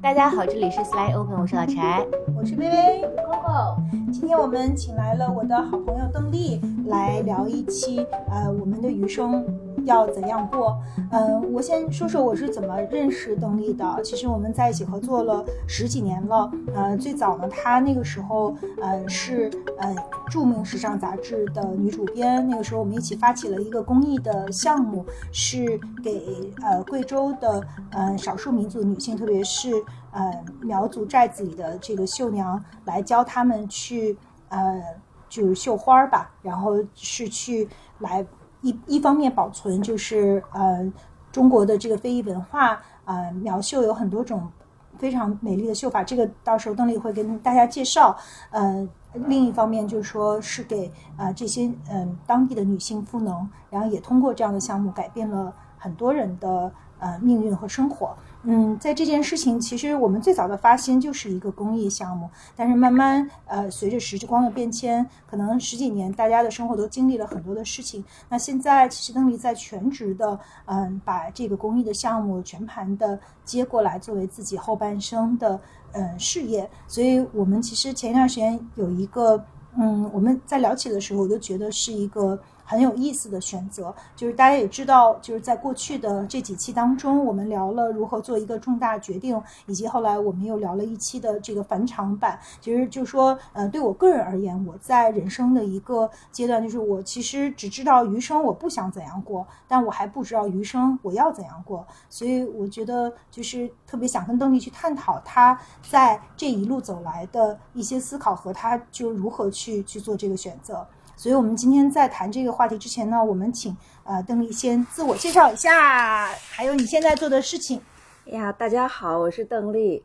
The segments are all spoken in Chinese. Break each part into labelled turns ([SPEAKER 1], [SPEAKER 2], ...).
[SPEAKER 1] 大家好，这里是 Slide Open，我是老柴，
[SPEAKER 2] 我是微微
[SPEAKER 1] ，Coco。
[SPEAKER 2] 今天我们请来了我的好朋友邓丽来聊一期，呃，我们的余生要怎样过？嗯，我先说说我是怎么认识邓丽的。其实我们在一起合作了十几年了。呃，最早呢，她那个时候，呃，是呃著名时尚杂志的女主编。那个时候我们一起发起了一个公益的项目，是给呃贵州的呃少数民族女性，特别是呃苗族寨子里的这个绣娘，来教她们去呃就是绣花儿吧，然后是去来。一一方面保存就是呃中国的这个非遗文化，呃苗绣有很多种非常美丽的绣法，这个到时候邓丽会跟大家介绍。呃，另一方面就是说是给呃这些嗯当地的女性赋能，然后也通过这样的项目改变了很多人的呃命运和生活。嗯，在这件事情，其实我们最早的发心就是一个公益项目，但是慢慢，呃，随着时光的变迁，可能十几年，大家的生活都经历了很多的事情。那现在，其实邓丽在全职的，嗯，把这个公益的项目全盘的接过来，作为自己后半生的，嗯，事业。所以我们其实前一段时间有一个，嗯，我们在聊起的时候，我就觉得是一个。很有意思的选择，就是大家也知道，就是在过去的这几期当中，我们聊了如何做一个重大决定，以及后来我们又聊了一期的这个返场版。其实就说，呃，对我个人而言，我在人生的一个阶段，就是我其实只知道余生我不想怎样过，但我还不知道余生我要怎样过。所以我觉得就是特别想跟邓丽去探讨他在这一路走来的一些思考和他就如何去去做这个选择。所以，我们今天在谈这个话题之前呢，我们请呃邓丽先自我介绍一下，还有你现在做的事情。
[SPEAKER 3] 哎呀，大家好，我是邓丽。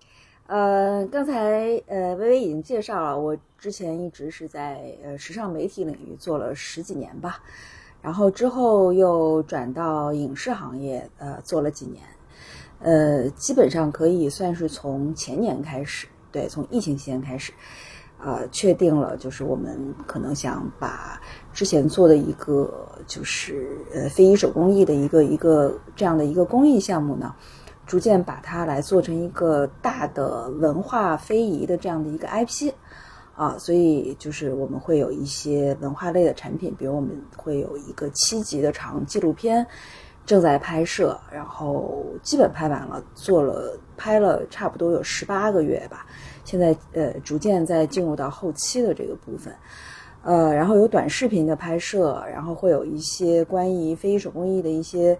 [SPEAKER 3] 呃，刚才呃微微已经介绍了，我之前一直是在呃时尚媒体领域做了十几年吧，然后之后又转到影视行业呃做了几年，呃，基本上可以算是从前年开始，对，从疫情期间开始。呃，确定了，就是我们可能想把之前做的一个，就是呃非遗手工艺的一个一个这样的一个公益项目呢，逐渐把它来做成一个大的文化非遗的这样的一个 IP，啊，所以就是我们会有一些文化类的产品，比如我们会有一个七集的长纪录片正在拍摄，然后基本拍完了，做了拍了差不多有十八个月吧。现在呃，逐渐在进入到后期的这个部分，呃，然后有短视频的拍摄，然后会有一些关于非遗手工艺的一些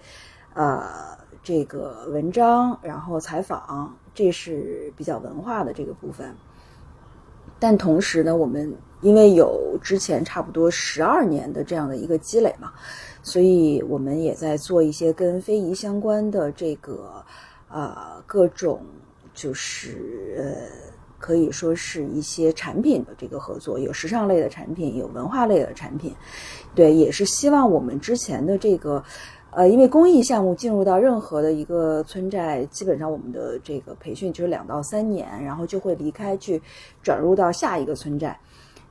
[SPEAKER 3] 呃这个文章，然后采访，这是比较文化的这个部分。但同时呢，我们因为有之前差不多十二年的这样的一个积累嘛，所以我们也在做一些跟非遗相关的这个呃各种就是呃。可以说是一些产品的这个合作，有时尚类的产品，有文化类的产品，对，也是希望我们之前的这个，呃，因为公益项目进入到任何的一个村寨，基本上我们的这个培训就是两到三年，然后就会离开去转入到下一个村寨。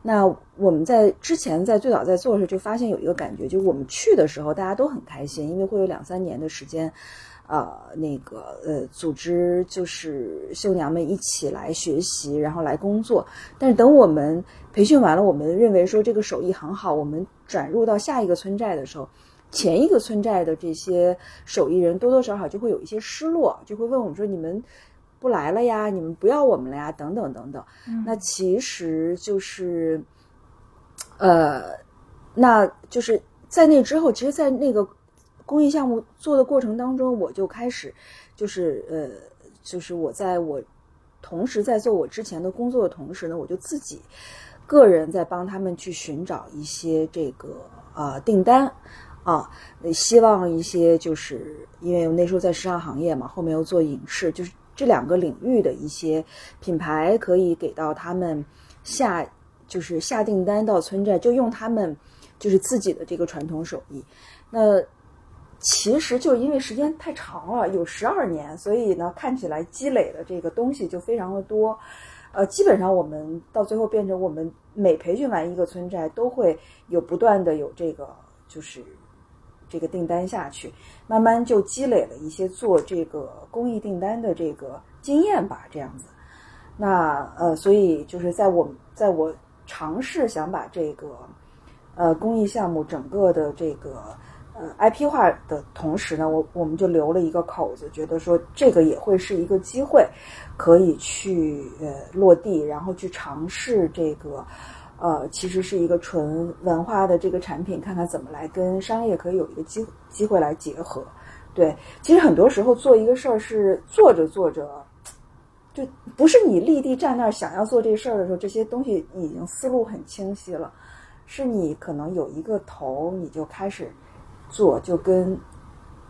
[SPEAKER 3] 那我们在之前在最早在做的时候就发现有一个感觉，就是我们去的时候大家都很开心，因为会有两三年的时间。呃，那个呃，组织就是绣娘们一起来学习，然后来工作。但是等我们培训完了，我们认为说这个手艺很好，我们转入到下一个村寨的时候，前一个村寨的这些手艺人多多少少就会有一些失落，就会问我们说：“你们不来了呀？你们不要我们了呀？”等等等等。那其实就是，呃，那就是在那之后，其实，在那个。公益项目做的过程当中，我就开始，就是呃，就是我在我同时在做我之前的工作的同时呢，我就自己个人在帮他们去寻找一些这个呃订单啊，希望一些就是因为那时候在时尚行业嘛，后面又做影视，就是这两个领域的一些品牌可以给到他们下就是下订单到村寨，就用他们就是自己的这个传统手艺，那。其实就因为时间太长了，有十二年，所以呢，看起来积累的这个东西就非常的多。呃，基本上我们到最后变成，我们每培训完一个村寨，都会有不断的有这个就是这个订单下去，慢慢就积累了一些做这个公益订单的这个经验吧，这样子。那呃，所以就是在我在我尝试想把这个呃公益项目整个的这个呃 IP 化的同时呢，我我们就留了一个口子，觉得说这个也会是一个机会，可以去呃落地，然后去尝试这个呃其实是一个纯文化的这个产品，看看怎么来跟商业可以有一个机机会来结合。对，其实很多时候做一个事儿是做着做着。就不是你立地站那儿想要做这事儿的时候，这些东西已经思路很清晰了。是你可能有一个头，你就开始做，就跟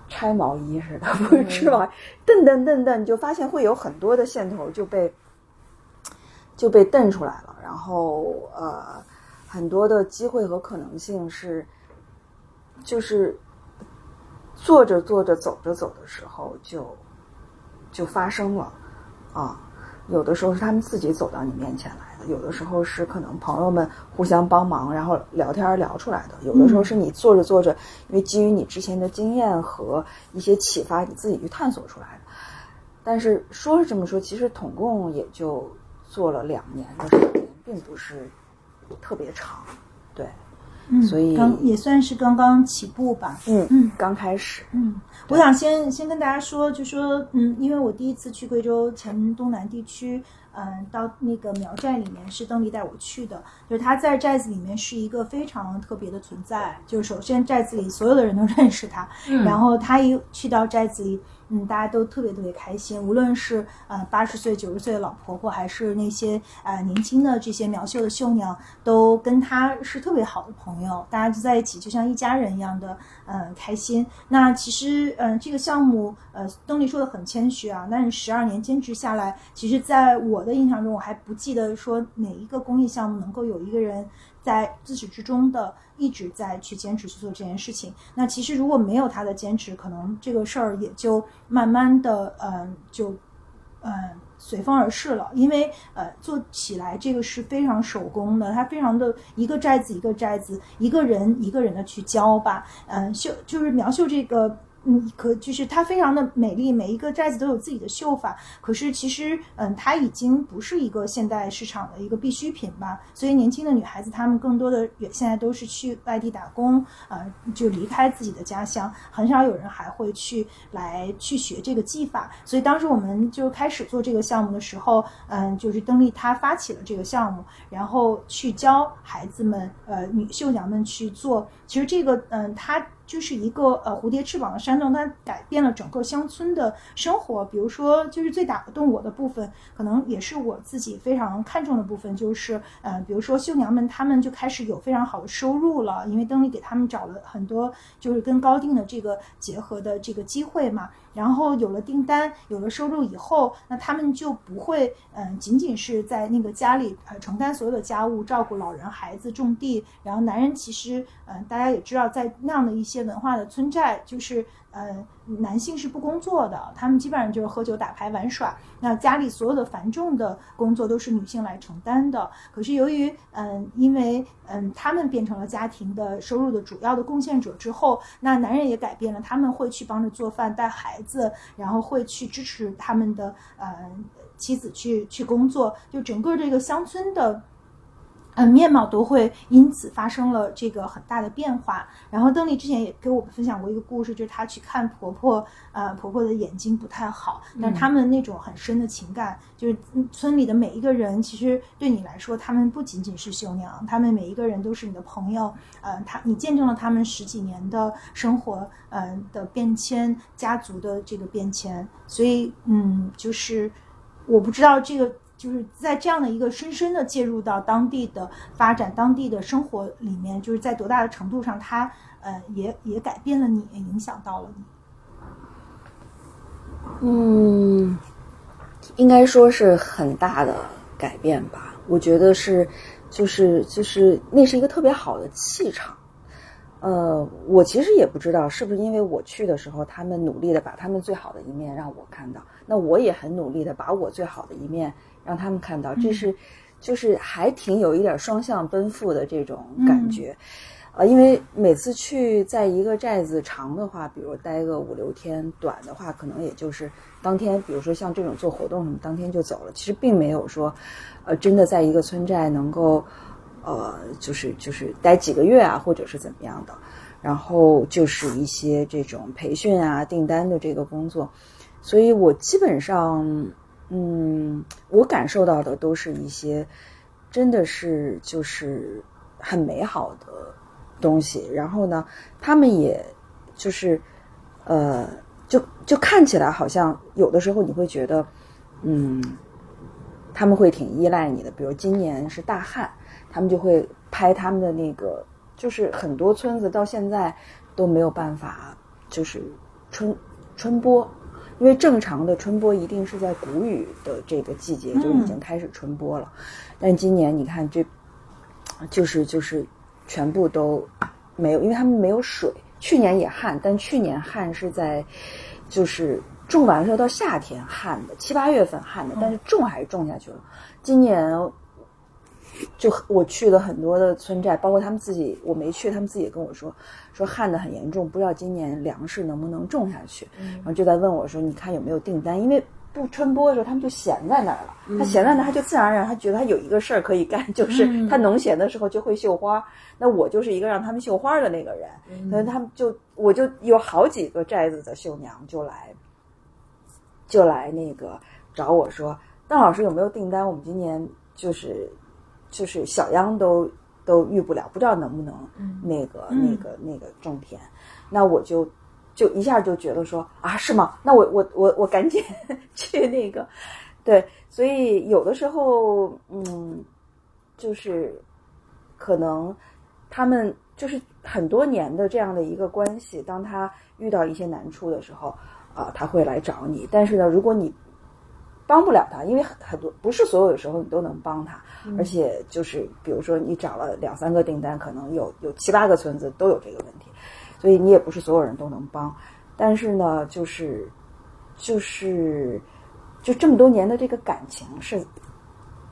[SPEAKER 3] 拆毛衣似的，不是翅膀蹬蹬蹬蹬，你就发现会有很多的线头就被就被蹬出来了。然后呃，很多的机会和可能性是，就是做着做着走着走的时候就就发生了。啊，有的时候是他们自己走到你面前来的，有的时候是可能朋友们互相帮忙，然后聊天聊出来的，有的时候是你做着做着，因为基于你之前的经验和一些启发，你自己去探索出来的。但是说是这么说，其实统共也就做了两年的时间，并不是特别长，对。
[SPEAKER 2] 嗯，
[SPEAKER 3] 所以
[SPEAKER 2] 刚也算是刚刚起步吧。
[SPEAKER 3] 嗯
[SPEAKER 2] 嗯，
[SPEAKER 3] 刚开始。
[SPEAKER 2] 嗯，我想先先跟大家说，就说嗯，因为我第一次去贵州黔东南地区，嗯，到那个苗寨里面是邓丽带我去的，就是他在寨子里面是一个非常特别的存在。就是首先寨子里所有的人都认识他，然后他一去到寨子里。嗯，大家都特别特别开心，无论是呃八十岁、九十岁的老婆婆，还是那些呃年轻的这些苗绣的绣娘，都跟她是特别好的朋友，大家就在一起，就像一家人一样的，呃开心。那其实，嗯，这个项目，呃，邓丽说的很谦虚啊，但是十二年坚持下来，其实在我的印象中，我还不记得说哪一个公益项目能够有一个人。在自始至终的一直在去坚持去做这件事情。那其实如果没有他的坚持，可能这个事儿也就慢慢的，嗯，就，嗯，随风而逝了。因为，呃，做起来这个是非常手工的，它非常的一个寨子一个寨子，一个人一个人的去教吧，嗯，绣就是描绣这个。嗯，可就是它非常的美丽，每一个寨子都有自己的绣法。可是其实，嗯，它已经不是一个现代市场的一个必需品吧。所以年轻的女孩子她们更多的也现在都是去外地打工，呃，就离开自己的家乡，很少有人还会去来去学这个技法。所以当时我们就开始做这个项目的时候，嗯，就是邓丽她发起了这个项目，然后去教孩子们，呃，女绣娘们去做。其实这个，嗯，它。就是一个呃蝴蝶翅膀的山洞，它改变了整个乡村的生活。比如说，就是最打动我的部分，可能也是我自己非常看重的部分，就是呃，比如说绣娘们，她们就开始有非常好的收入了，因为邓丽给他们找了很多就是跟高定的这个结合的这个机会嘛。然后有了订单，有了收入以后，那他们就不会，嗯，仅仅是在那个家里呃承担所有的家务，照顾老人、孩子、种地。然后男人其实，嗯，大家也知道，在那样的一些文化的村寨，就是。呃，男性是不工作的，他们基本上就是喝酒、打牌、玩耍。那家里所有的繁重的工作都是女性来承担的。可是由于，嗯，因为，嗯，他们变成了家庭的收入的主要的贡献者之后，那男人也改变了，他们会去帮着做饭、带孩子，然后会去支持他们的，呃，妻子去去工作。就整个这个乡村的。嗯，面貌都会因此发生了这个很大的变化。然后邓丽之前也给我们分享过一个故事，就是她去看婆婆，呃，婆婆的眼睛不太好，但他们那种很深的情感，就是村里的每一个人，其实对你来说，他们不仅仅是绣娘，他们每一个人都是你的朋友。呃，他你见证了他们十几年的生活，呃的变迁，家族的这个变迁。所以，嗯，就是我不知道这个。就是在这样的一个深深的介入到当地的发展、当地的生活里面，就是在多大的程度上，它呃也也改变了你，影响到了你。
[SPEAKER 3] 嗯，应该说是很大的改变吧。我觉得是，就是就是那是一个特别好的气场。呃，我其实也不知道是不是因为我去的时候，他们努力的把他们最好的一面让我看到，那我也很努力的把我最好的一面。让他们看到，这是，就是还挺有一点双向奔赴的这种感觉，呃，因为每次去在一个寨子长的话，比如待个五六天，短的话可能也就是当天，比如说像这种做活动什么，当天就走了。其实并没有说，呃，真的在一个村寨能够，呃，就是就是待几个月啊，或者是怎么样的。然后就是一些这种培训啊、订单的这个工作，所以我基本上，嗯，我感受到的都是一些真的是就是很美好的东西。然后呢，他们也就是呃，就就看起来好像有的时候你会觉得，嗯，他们会挺依赖你的。比如今年是大旱，他们就会拍他们的那个。就是很多村子到现在都没有办法，就是春春播，因为正常的春播一定是在谷雨的这个季节就已经开始春播了，但今年你看这，就是就是全部都没有，因为他们没有水。去年也旱，但去年旱是在就是种完了到夏天旱的，七八月份旱的，但是种还是种下去了。今年。就我去了很多的村寨，包括他们自己，我没去，他们自己也跟我说，说旱的很严重，不知道今年粮食能不能种下去。然后就在问我说，你看有没有订单？因为不春播的时候，他们就闲在那儿了。他闲在那儿，他就自然而然，他觉得他有一个事儿可以干，就是他农闲的时候就会绣花。那我就是一个让他们绣花的那个人。所以他们就，我就有好几个寨子的绣娘就来，就来那个找我说，邓老师有没有订单？我们今年就是。就是小秧都都育不了，不知道能不能那个那个那个种田，那我就就一下就觉得说啊是吗？那我我我我赶紧 去那个，对，所以有的时候嗯，就是可能他们就是很多年的这样的一个关系，当他遇到一些难处的时候啊，他会来找你，但是呢，如果你。帮不了他，因为很很多不是所有的时候你都能帮他，而且就是比如说你找了两三个订单，可能有有七八个村子都有这个问题，所以你也不是所有人都能帮。但是呢，就是就是就这么多年的这个感情是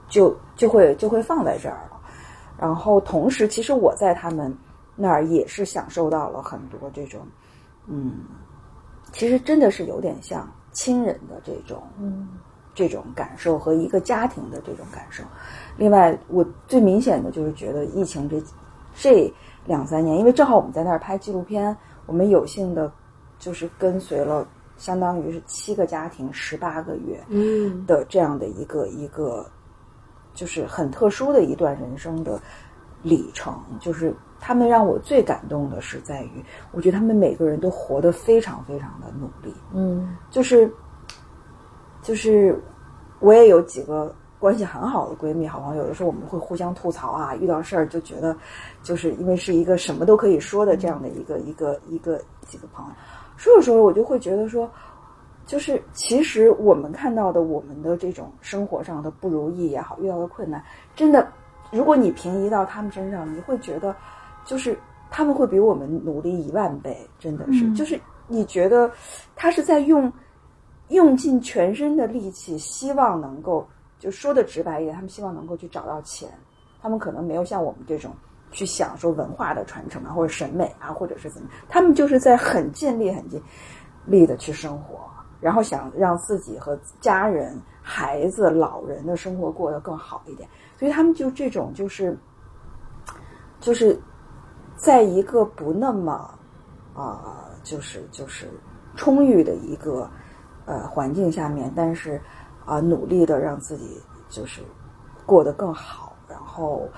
[SPEAKER 3] 就就会就会放在这儿了。然后同时，其实我在他们那儿也是享受到了很多这种，嗯，其实真的是有点像亲人的这种，嗯。这种感受和一个家庭的这种感受，另外我最明显的就是觉得疫情这这两三年，因为正好我们在那儿拍纪录片，我们有幸的，就是跟随了相当于是七个家庭十八个月，嗯的这样的一个一个，就是很特殊的一段人生的里程。就是他们让我最感动的是在于，我觉得他们每个人都活得非常非常的努力，嗯，就是就是。我也有几个关系很好的闺蜜、好朋友，有的时候我们会互相吐槽啊，遇到事儿就觉得，就是因为是一个什么都可以说的这样的一个 一个一个几个朋友，说着说着我就会觉得说，就是其实我们看到的我们的这种生活上的不如意也好，遇到的困难，真的，如果你平移到他们身上，你会觉得，就是他们会比我们努力一万倍，真的是，就是你觉得他是在用。用尽全身的力气，希望能够就说的直白一点，他们希望能够去找到钱。他们可能没有像我们这种去享受文化的传承啊，或者审美啊，或者是怎么，他们就是在很尽力、很尽力的去生活，然后想让自己和家人、孩子、老人的生活过得更好一点。所以他们就这种就是，就是在一个不那么啊，就是就是充裕的一个。呃，环境下面，但是啊，努力的让自己就是过得更好，然后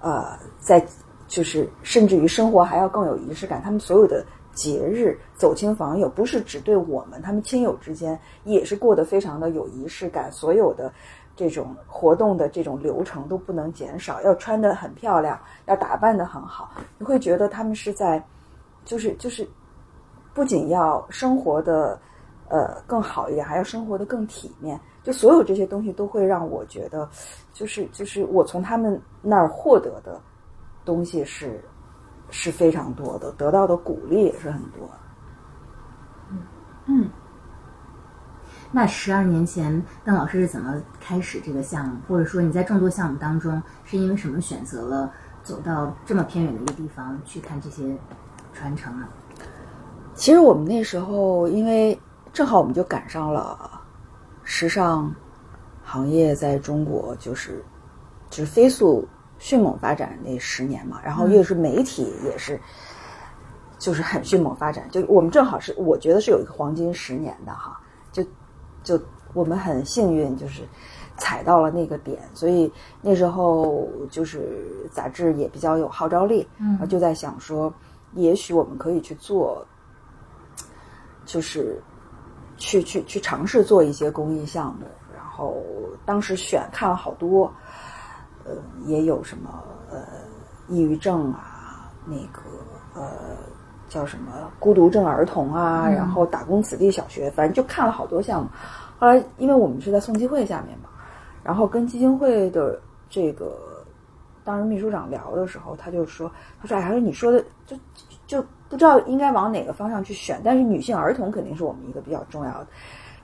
[SPEAKER 3] 呃，在就是甚至于生活还要更有仪式感。他们所有的节日走亲访友，不是只对我们，他们亲友之间也是过得非常的有仪式感。所有的这种活动的这种流程都不能减少，要穿得很漂亮，要打扮得很好。你会觉得他们是在，就是就是不仅要生活的。呃，更好一点，还要生活的更体面，就所有这些东西都会让我觉得，就是就是我从他们那儿获得的东西是是非常多的，得到的鼓励也是很多。
[SPEAKER 1] 嗯嗯，那十二年前邓老师是怎么开始这个项目，或者说你在众多项目当中是因为什么选择了走到这么偏远的一个地方去看这些传承啊？
[SPEAKER 3] 其实我们那时候，因为正好我们就赶上了时尚行业在中国就是就是飞速迅猛发展那十年嘛，然后又是媒体也是就是很迅猛发展，就我们正好是我觉得是有一个黄金十年的哈，就就我们很幸运就是踩到了那个点，所以那时候就是杂志也比较有号召力，嗯。就在想说，也许我们可以去做。就是去去去尝试做一些公益项目，然后当时选看了好多，呃，也有什么呃抑郁症啊，那个呃叫什么孤独症儿童啊，然后打工子弟小学，反正就看了好多项目。后来因为我们是在宋基会下面嘛，然后跟基金会的这个当时秘书长聊的时候，他就说，他说哎，他说你说的就就。不知道应该往哪个方向去选，但是女性儿童肯定是我们一个比较重要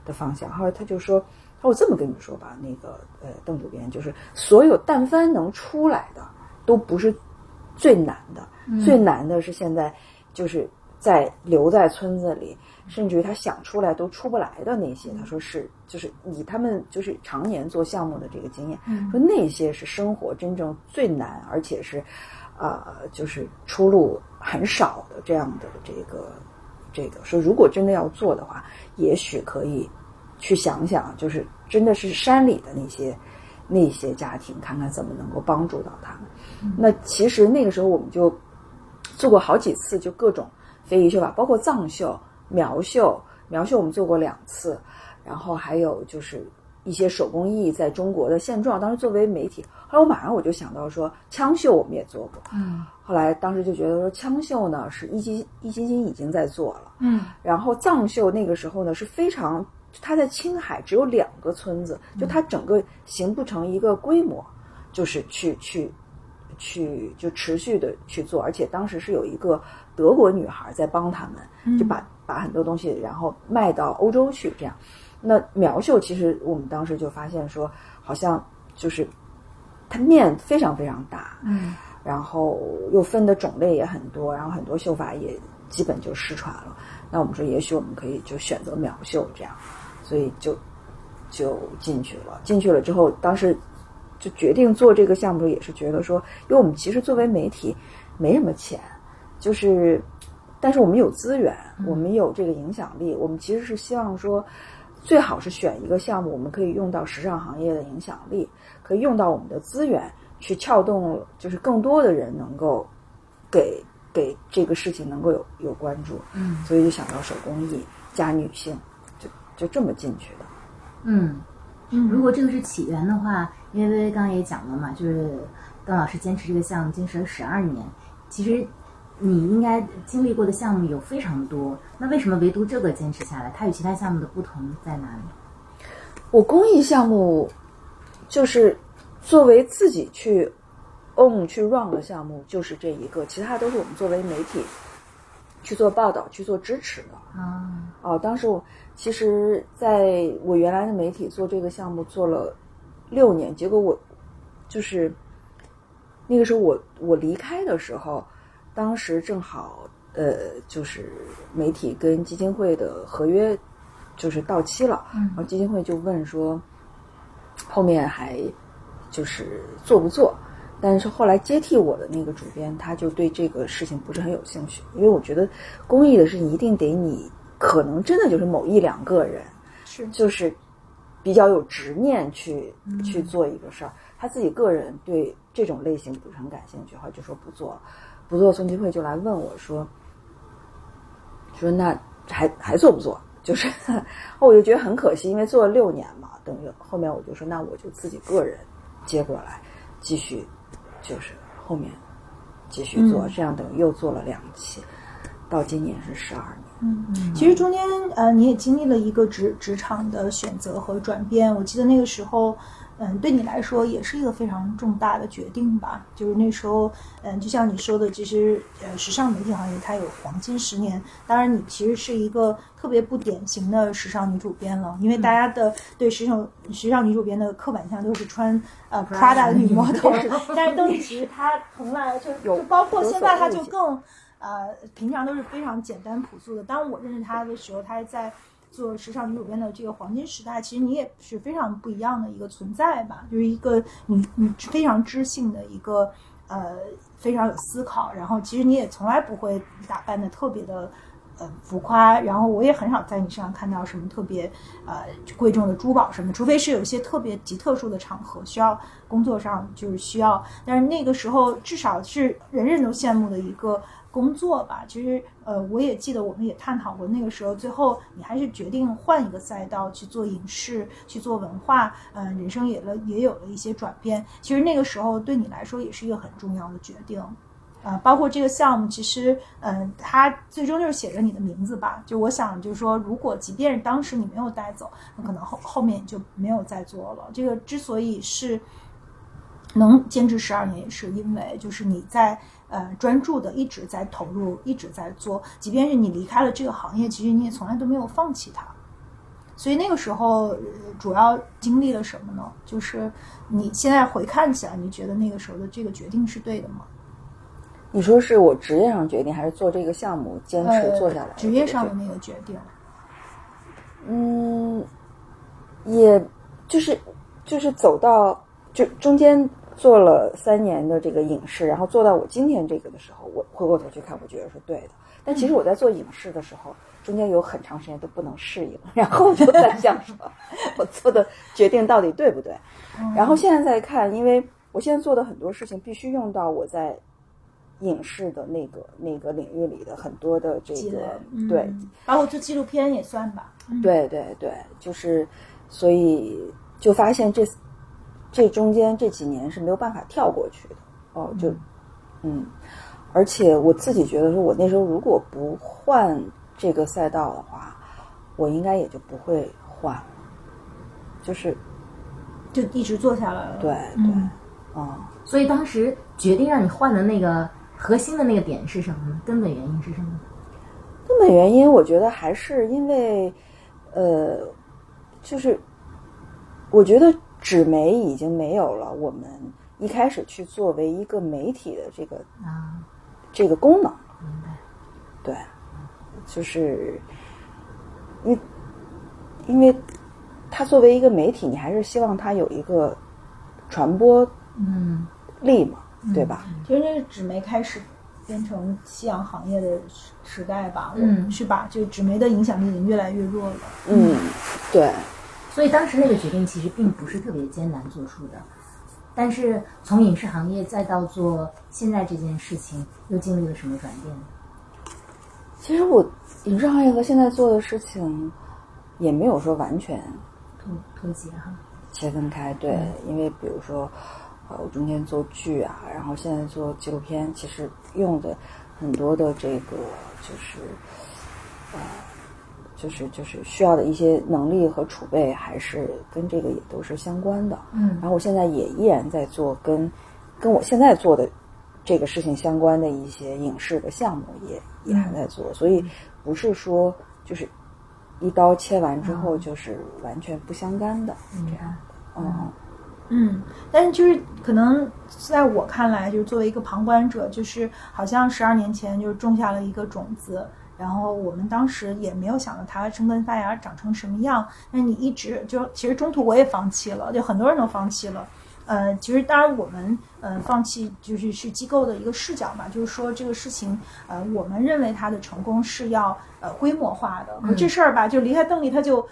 [SPEAKER 3] 的方向。后来他就说：“他说我这么跟你说吧，那个呃，邓主编，就是所有但凡能出来的都不是最难的，最难的是现在就是在留在村子里，甚至于他想出来都出不来的那些。他说是，就是以他们就是常年做项目的这个经验，说那些是生活真正最难，而且是。”啊，就是出路很少的这样的这个，这个说，如果真的要做的话，也许可以去想想，就是真的是山里的那些那些家庭，看看怎么能够帮助到他们。那其实那个时候我们就做过好几次，就各种非遗秀吧，包括藏绣、苗绣，苗绣我们做过两次，然后还有就是一些手工艺在中国的现状。当时作为媒体。后来我马上我就想到说，枪绣我们也做过。
[SPEAKER 1] 嗯，
[SPEAKER 3] 后来当时就觉得说，枪绣呢是一基一基金已经在做了。
[SPEAKER 1] 嗯，
[SPEAKER 3] 然后藏绣那个时候呢是非常，它在青海只有两个村子，就它整个形不成一个规模，就是去去去就持续的去做，而且当时是有一个德国女孩在帮他们，就把把很多东西然后卖到欧洲去，这样。那苗绣其实我们当时就发现说，好像就是。它面非常非常大，
[SPEAKER 1] 嗯，
[SPEAKER 3] 然后又分的种类也很多，然后很多绣法也基本就失传了。那我们说，也许我们可以就选择苗绣这样，所以就就进去了。进去了之后，当时就决定做这个项目，也是觉得说，因为我们其实作为媒体没什么钱，就是，但是我们有资源，我们有这个影响力，我们其实是希望说。最好是选一个项目，我们可以用到时尚行业的影响力，可以用到我们的资源去撬动，就是更多的人能够给给这个事情能够有有关注。
[SPEAKER 1] 嗯，
[SPEAKER 3] 所以就想到手工艺加女性，就就这么进去的。
[SPEAKER 1] 嗯嗯，如果这个是起源的话，因为微微刚刚也讲了嘛，就是邓老师坚持这个项目坚持了十二年，其实。你应该经历过的项目有非常多，那为什么唯独这个坚持下来？它与其他项目的不同在哪里？
[SPEAKER 3] 我公益项目就是作为自己去 own 去 run 的项目，就是这一个，其他都是我们作为媒体去做报道、去做支持的。
[SPEAKER 1] 啊
[SPEAKER 3] 哦，当时我其实在我原来的媒体做这个项目做了六年，结果我就是那个时候我我离开的时候。当时正好，呃，就是媒体跟基金会的合约就是到期了，然后基金会就问说，后面还就是做不做？但是后来接替我的那个主编，他就对这个事情不是很有兴趣，因为我觉得公益的事情一定得你可能真的就是某一两个人
[SPEAKER 1] 是
[SPEAKER 3] 就是比较有执念去去做一个事儿，他自己个人对这种类型不是很感兴趣，后来就说不做了。不做孙基会就来问我说：“说那还还做不做？就是我就觉得很可惜，因为做了六年嘛。等于后面我就说，那我就自己个人接过来，继续就是后面继续做，这样等于又做了两期，到今年是十二年。
[SPEAKER 2] 嗯，其实中间呃你也经历了一个职职场的选择和转变。我记得那个时候。嗯，对你来说也是一个非常重大的决定吧。就是那时候，嗯，就像你说的，其实呃，时尚媒体行业它有黄金十年。当然，你其实是一个特别不典型的时尚女主编了，因为大家的对时尚时尚女主编的刻板印象都是穿呃 Prada 的女模特，但是邓丽其实她从来就就包括现在，她就更呃平常都是非常简单朴素的。当我认识她的时候，她还在。做时尚女主编的这个黄金时代，其实你也是非常不一样的一个存在吧，就是一个你你非常知性的一个呃非常有思考，然后其实你也从来不会打扮的特别的呃浮夸，然后我也很少在你身上看到什么特别呃贵重的珠宝什么，除非是有一些特别极特殊的场合需要工作上就是需要，但是那个时候至少是人人都羡慕的一个。工作吧，其实呃，我也记得我们也探讨过，那个时候最后你还是决定换一个赛道去做影视，去做文化，嗯，人生也了也有了一些转变。其实那个时候对你来说也是一个很重要的决定，啊，包括这个项目，其实嗯，它最终就是写着你的名字吧。就我想就是说，如果即便是当时你没有带走，那可能后后面就没有再做了。这个之所以是能坚持十二年，也是因为就是你在。呃，专注的一直在投入，一直在做，即便是你离开了这个行业，其实你也从来都没有放弃它。所以那个时候主要经历了什么呢？就是你现在回看起来，你觉得那个时候的这个决定是对的吗？
[SPEAKER 3] 你说是我职业上决定，还是做这个项目坚持做下来？
[SPEAKER 2] 职业上的那个决定。
[SPEAKER 3] 嗯，也就是就是走到就中间。做了三年的这个影视，然后做到我今天这个的时候，我回过头去看，我觉得是对的。但其实我在做影视的时候，中间有很长时间都不能适应，然后我就在想说，我做的决定到底对不对？然后现在再看，因为我现在做的很多事情必须用到我在影视的那个那个领域里的很多的这个对，
[SPEAKER 2] 包括做纪录片也算吧。
[SPEAKER 3] 对对对，就是所以就发现这。这中间这几年是没有办法跳过去的哦，就嗯，而且我自己觉得说，我那时候如果不换这个赛道的话，我应该也就不会换，就是
[SPEAKER 2] 就一直做下来了。
[SPEAKER 3] 对对，啊，
[SPEAKER 1] 所以当时决定让你换的那个核心的那个点是什么呢？根本原因是什么？
[SPEAKER 3] 根本原因，我觉得还是因为，呃，就是我觉得。纸媒已经没有了，我们一开始去作为一个媒体的这个
[SPEAKER 1] 啊
[SPEAKER 3] 这个功能，
[SPEAKER 1] 明白？
[SPEAKER 3] 对，就是因因为它作为一个媒体，你还是希望它有一个传播
[SPEAKER 1] 嗯
[SPEAKER 3] 力嘛，对吧？
[SPEAKER 2] 其实那是纸媒开始变成夕阳行业的时代吧，嗯，是吧？就纸媒的影响力已经越来越弱了，
[SPEAKER 3] 嗯，对。
[SPEAKER 1] 所以当时那个决定其实并不是特别艰难做出的，但是从影视行业再到做现在这件事情，又经历了什么转变？
[SPEAKER 3] 其实我影视行业和现在做的事情也没有说完全
[SPEAKER 1] 脱脱节哈，
[SPEAKER 3] 切分开。对，因为比如说，呃，我中间做剧啊，然后现在做纪录片，其实用的很多的这个就是，呃。就是就是需要的一些能力和储备，还是跟这个也都是相关的。
[SPEAKER 1] 嗯，
[SPEAKER 3] 然后我现在也依然在做跟跟我现在做的这个事情相关的一些影视的项目，也也还在做。所以不是说就是一刀切完之后就是完全不相干的这样。嗯
[SPEAKER 2] 嗯，但是就是可能在我看来，就是作为一个旁观者，就是好像十二年前就是种下了一个种子。然后我们当时也没有想到它生根发芽长成什么样。那你一直就其实中途我也放弃了，就很多人都放弃了。呃，其实当然我们呃放弃就是是机构的一个视角嘛，就是说这个事情呃我们认为它的成功是要呃规模化的。可这事儿吧，就离开邓丽他就。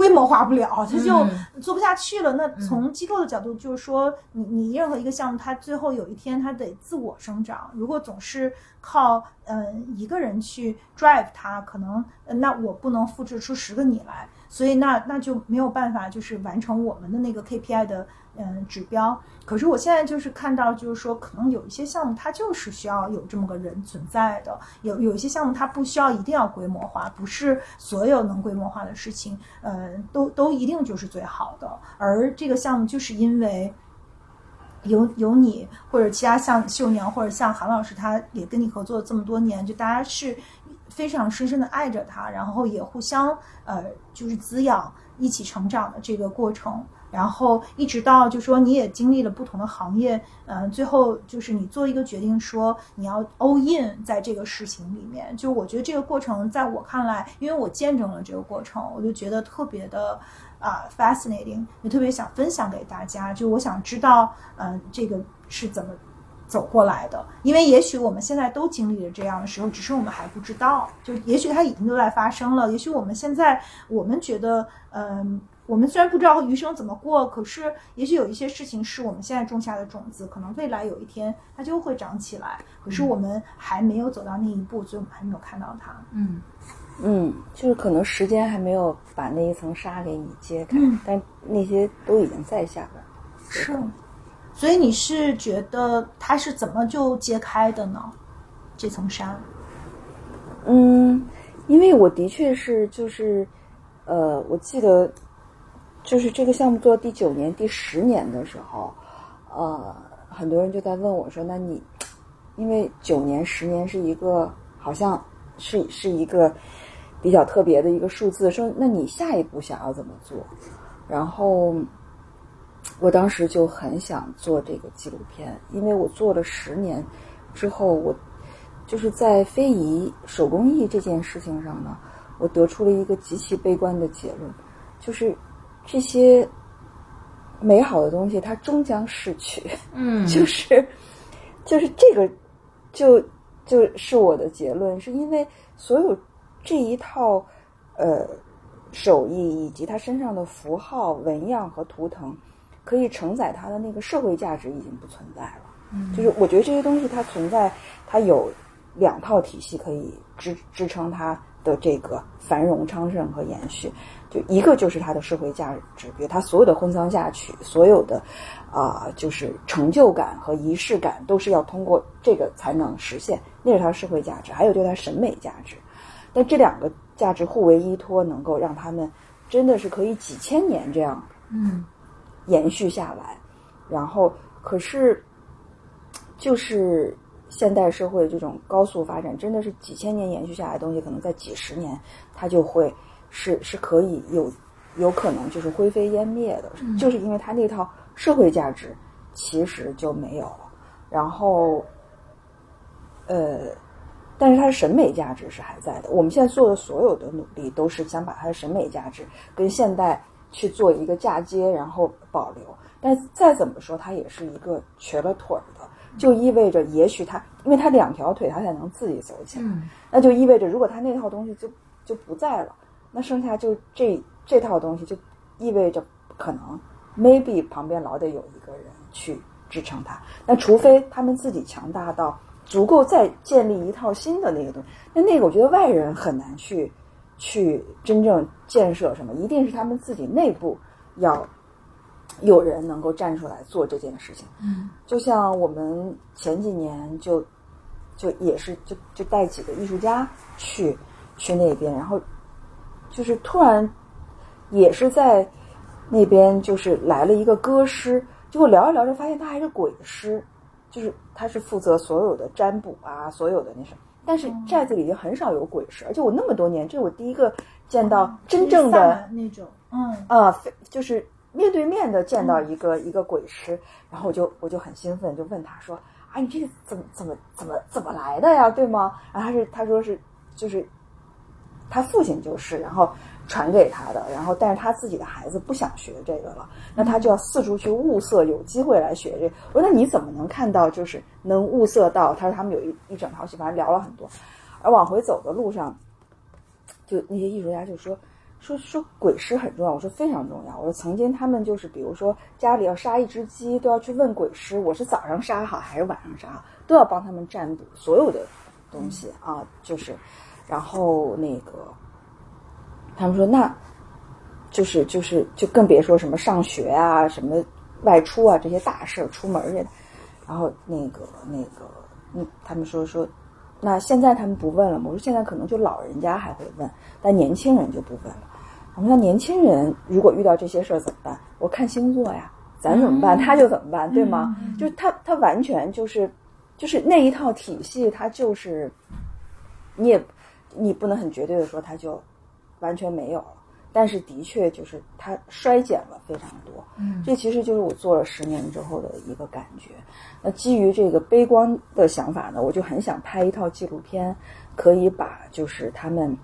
[SPEAKER 2] 规模化不了，他就做不下去了。那从机构的角度，就是说，你你任何一个项目，它最后有一天它得自我生长。如果总是靠嗯一个人去 drive 它，可能那我不能复制出十个你来。所以那那就没有办法就是完成我们的那个 KPI 的嗯指标。可是我现在就是看到，就是说可能有一些项目它就是需要有这么个人存在的，有有一些项目它不需要一定要规模化，不是所有能规模化的事情，嗯，都都一定就是最好的。而这个项目就是因为。有有你或者其他像秀娘或者像韩老师，他也跟你合作这么多年，就大家是非常深深的爱着他，然后也互相呃就是滋养，一起成长的这个过程，然后一直到就说你也经历了不同的行业，嗯，最后就是你做一个决定说你要 all in 在这个事情里面，就我觉得这个过程在我看来，因为我见证了这个过程，我就觉得特别的。啊，fascinating，也特别想分享给大家。就我想知道，嗯，这个是怎么走过来的？因为也许我们现在都经历了这样的时候，只是我们还不知道。就也许它已经都在发生了。也许我们现在我们觉得，嗯，我们虽然不知道余生怎么过，可是也许有一些事情是我们现在种下的种子，可能未来有一天它就会长起来。可是我们还没有走到那一步，所以我们还没有看到它。
[SPEAKER 1] 嗯。
[SPEAKER 3] 嗯，就是可能时间还没有把那一层纱给你揭开，但那些都已经在下边。
[SPEAKER 2] 是，所以你是觉得它是怎么就揭开的呢？这层纱？
[SPEAKER 3] 嗯，因为我的确是就是，呃，我记得就是这个项目做第九年、第十年的时候，呃，很多人就在问我说：“那你，因为九年、十年是一个好像是是一个。”比较特别的一个数字，说那你下一步想要怎么做？然后我当时就很想做这个纪录片，因为我做了十年之后，我就是在非遗手工艺这件事情上呢，我得出了一个极其悲观的结论，就是这些美好的东西它终将逝去。
[SPEAKER 1] 嗯，
[SPEAKER 3] 就是就是这个就就是我的结论，是因为所有。这一套，呃，手艺以及他身上的符号、纹样和图腾，可以承载他的那个社会价值已经不存在了。
[SPEAKER 1] 嗯，
[SPEAKER 3] 就是我觉得这些东西它存在，它有两套体系可以支支撑它的这个繁荣昌盛和延续。就一个就是它的社会价值，比如它所有的婚丧嫁娶，所有的啊，就是成就感和仪式感，都是要通过这个才能实现，那是它社会价值。还有就是它审美价值。但这两个价值互为依托，能够让他们真的是可以几千年这样，
[SPEAKER 1] 嗯，
[SPEAKER 3] 延续下来。然后，可是就是现代社会这种高速发展，真的是几千年延续下来的东西，可能在几十年它就会是是可以有有可能就是灰飞烟灭的，就是因为它那套社会价值其实就没有了。然后，呃。但是它的审美价值是还在的。我们现在做的所有的努力，都是想把它的审美价值跟现代去做一个嫁接，然后保留。但再怎么说，它也是一个瘸了腿儿的，就意味着也许它，因为它两条腿，它才能自己走起来。那就意味着，如果它那套东西就就不在了，那剩下就这这套东西，就意味着可能 maybe 旁边老得有一个人去支撑它。那除非他们自己强大到。足够再建立一套新的那个东西，那那个我觉得外人很难去去真正建设什么，一定是他们自己内部要有人能够站出来做这件事情。
[SPEAKER 1] 嗯，
[SPEAKER 3] 就像我们前几年就就也是就就带几个艺术家去去那边，然后就是突然也是在那边就是来了一个歌师，结果聊着聊着发现他还是鬼师。就是他是负责所有的占卜啊，所有的那什么，但是寨子里已经很少有鬼师，而且我那么多年，这是我第一个见到真正的
[SPEAKER 2] 那种，嗯
[SPEAKER 3] 啊，就是面对面的见到一个一个鬼师，然后我就我就很兴奋，就问他说啊，你这个怎么怎么怎么怎么来的呀，对吗？然后他是他说是就是他父亲就是，然后。传给他的，然后但是他自己的孩子不想学这个了，那他就要四处去物色，有机会来学这。我说那你怎么能看到，就是能物色到？他说他们有一一整套戏，反正聊了很多。而往回走的路上，就那些艺术家就说说说鬼师很重要。我说非常重要。我说曾经他们就是比如说家里要杀一只鸡，都要去问鬼师，我是早上杀好还是晚上杀好，都要帮他们占卜所有的东西啊，就是然后那个。他们说：“那就是就是就更别说什么上学啊、什么外出啊这些大事儿，出门去。然后那个那个，嗯，他们说说，那现在他们不问了吗？我说现在可能就老人家还会问，但年轻人就不问了。我们那年轻人如果遇到这些事儿怎么办？我看星座呀，咱怎么办，他就怎么办，对吗？就是他他完全就是就是那一套体系，他就是你也你不能很绝对的说它就完全没有了。但是的确就是它衰减了非常多，
[SPEAKER 1] 嗯
[SPEAKER 3] 这其实就是我做了十年之后的一个感觉。那基于这个悲观的想法呢，我就很想拍一套纪录片，可以把就是他们，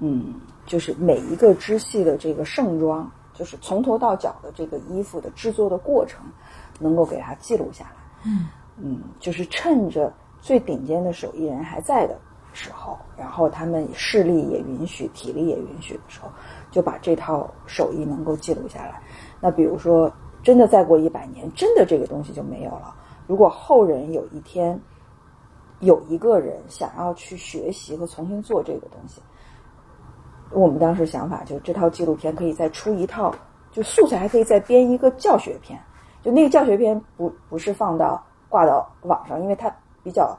[SPEAKER 3] 嗯，就是每一个支系的这个盛装，就是从头到脚的这个衣服的制作的过程，能够给它记录下来。
[SPEAKER 1] 嗯
[SPEAKER 3] 嗯，就是趁着最顶尖的手艺人还在的时候，然后他们视力也允许、体力也允许的时候，就把这套手艺能够记录下来。那比如说，真的再过一百年，真的这个东西就没有了。如果后人有一天有一个人想要去学习和重新做这个东西，我们当时想法就这套纪录片可以再出一套，就素材还可以再编一个教学片。就那个教学片不不是放到挂到网上，因为它比较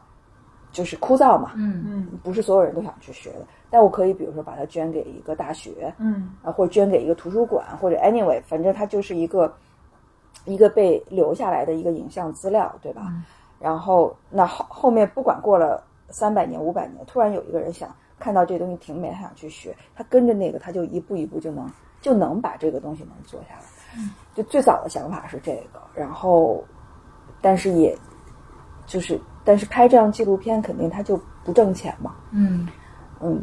[SPEAKER 3] 就是枯燥嘛，
[SPEAKER 1] 嗯
[SPEAKER 2] 嗯
[SPEAKER 3] 不是所有人都想去学的。但我可以比如说把它捐给一个大学，
[SPEAKER 2] 嗯
[SPEAKER 3] 啊，或者捐给一个图书馆，或者 anyway，反正它就是一个一个被留下来的一个影像资料，对吧？然后那后后面不管过了三百年、五百年，突然有一个人想看到这东西挺美，他想去学，他跟着那个，他就一步一步就能就能把这个东西能做下来。就最早的想法是这个，然后但是也就是但是拍这样纪录片肯定他就不挣钱嘛，
[SPEAKER 1] 嗯。
[SPEAKER 3] 嗯，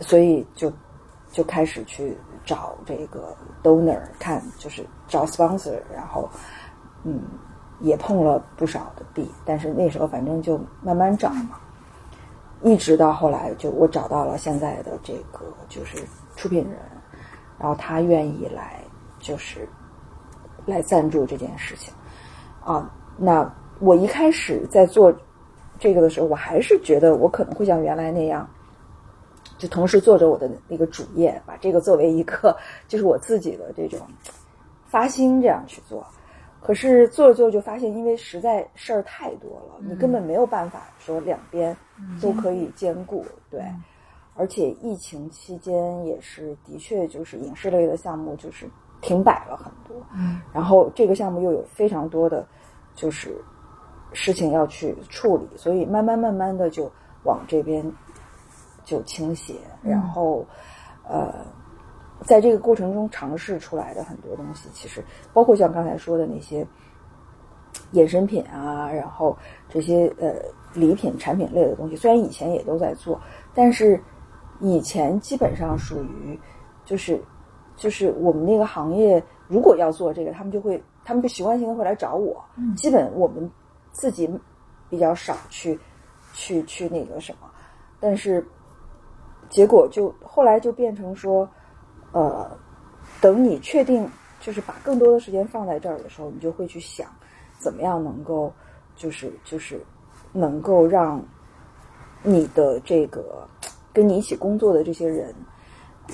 [SPEAKER 3] 所以就就开始去找这个 donor 看，就是找 sponsor，然后嗯也碰了不少的壁，但是那时候反正就慢慢找嘛，一直到后来就我找到了现在的这个就是出品人，然后他愿意来就是来赞助这件事情。啊，那我一开始在做这个的时候，我还是觉得我可能会像原来那样。就同时做着我的那个主业，把这个作为一个就是我自己的这种发心这样去做。可是做着做着就发现，因为实在事儿太多了，你根本没有办法说两边都可以兼顾。对，而且疫情期间也是的确就是影视类的项目就是停摆了很多，
[SPEAKER 1] 嗯
[SPEAKER 3] 然后这个项目又有非常多的就是事情要去处理，所以慢慢慢慢的就往这边就倾斜，然后呃，在这个过程中尝试出来的很多东西，其实包括像刚才说的那些衍生品啊，然后这些呃礼品产品类的东西，虽然以前也都在做，但是以前基本上属于就是就是我们那个行业，如果要做这个，他们就会他们就习惯性的会来找我，基本我们自己比较少去去去那个什么，但是结果就后来就变成说，呃，等你确定就是把更多的时间放在这儿的时候，你就会去想怎么样能够就是就是能够让你的这个跟你一起工作的这些人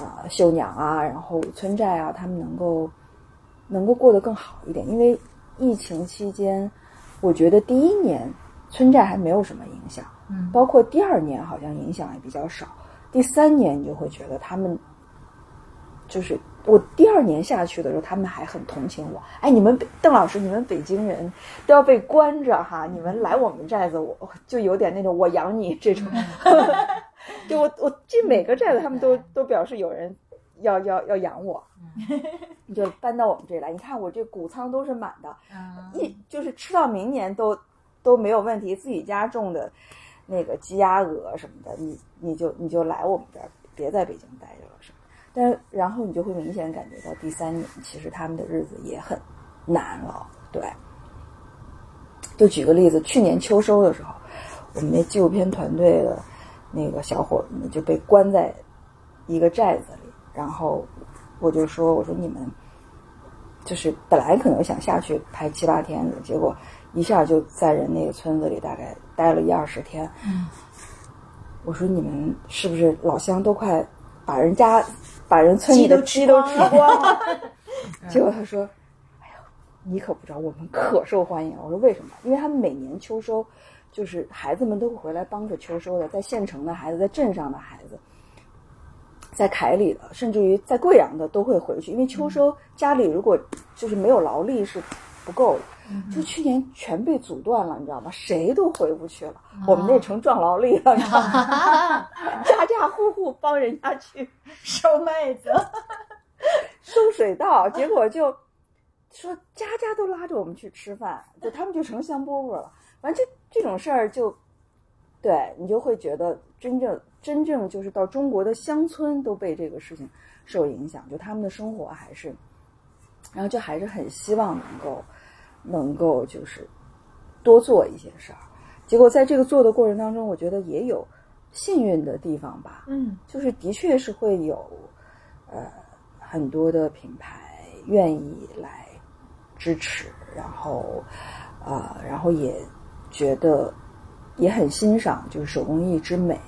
[SPEAKER 3] 啊、绣娘啊，然后村寨啊，他们能够能够过得更好一点，因为疫情期间，我觉得第一年村寨还没有什么影响，
[SPEAKER 1] 嗯
[SPEAKER 3] 包括第二年好像影响也比较少，第三年你就会觉得他们就是我第二年下去的时候，他们还很同情我。哎，你们北邓老师，你们北京人都要被关着哈，你们来我们寨子，我就有点那种我养你这种。就我我进每个寨子，他们都都表示有人要要要养我，你 就搬到我们这里来。你看我这谷仓都是满的，
[SPEAKER 1] 啊
[SPEAKER 3] 一就是吃到明年都都没有问题，自己家种的那个鸡鸭鹅什么的，你你就你就来我们这儿，别在北京待着了什么。但是然后你就会明显感觉到第三年，其实他们的日子也很难了。对，就举个例子，去年秋收的时候，我们那纪录片团队的那个小伙子们就被关在一个寨子里，然后我就说，我说你们。就是本来可能想下去拍七八天的，结果一下就在人那个村子里大概待了一二十天。
[SPEAKER 1] 嗯
[SPEAKER 3] 我说你们是不是老乡都快把人家把人村里的
[SPEAKER 2] 鸡
[SPEAKER 3] 鸡都吃
[SPEAKER 2] 光
[SPEAKER 3] 了。结果他说：“哎呀，你可不知道，我们可受欢迎了。”我说：“为什么？因为他们每年秋收，就是孩子们都会回来帮着秋收的，在县城的孩子，在镇上的孩子。”在凯里的，甚至于在贵阳的都会回去，因为秋收家里如果就是没有劳力是不够的。就去年全被阻断了，你知道吗？谁都回不去了。我们那成壮劳力了，你知道吗？家家户户帮人家去
[SPEAKER 2] 收麦子，
[SPEAKER 3] 收水稻，结果就说家家都拉着我们去吃饭，就他们就成香饽饽了。反正这这种事儿就，对你就会觉得真正真正就是到中国的乡村都被这个事情受影响，就他们的生活还是，然后就还是很希望能够能够就是多做一些事儿。结果在这个做的过程当中，我觉得也有幸运的地方吧。
[SPEAKER 2] 嗯
[SPEAKER 3] 就是的确是会有，呃，很多的品牌愿意来支持，然后，啊、然后也觉得也很欣赏，就是手工艺之美。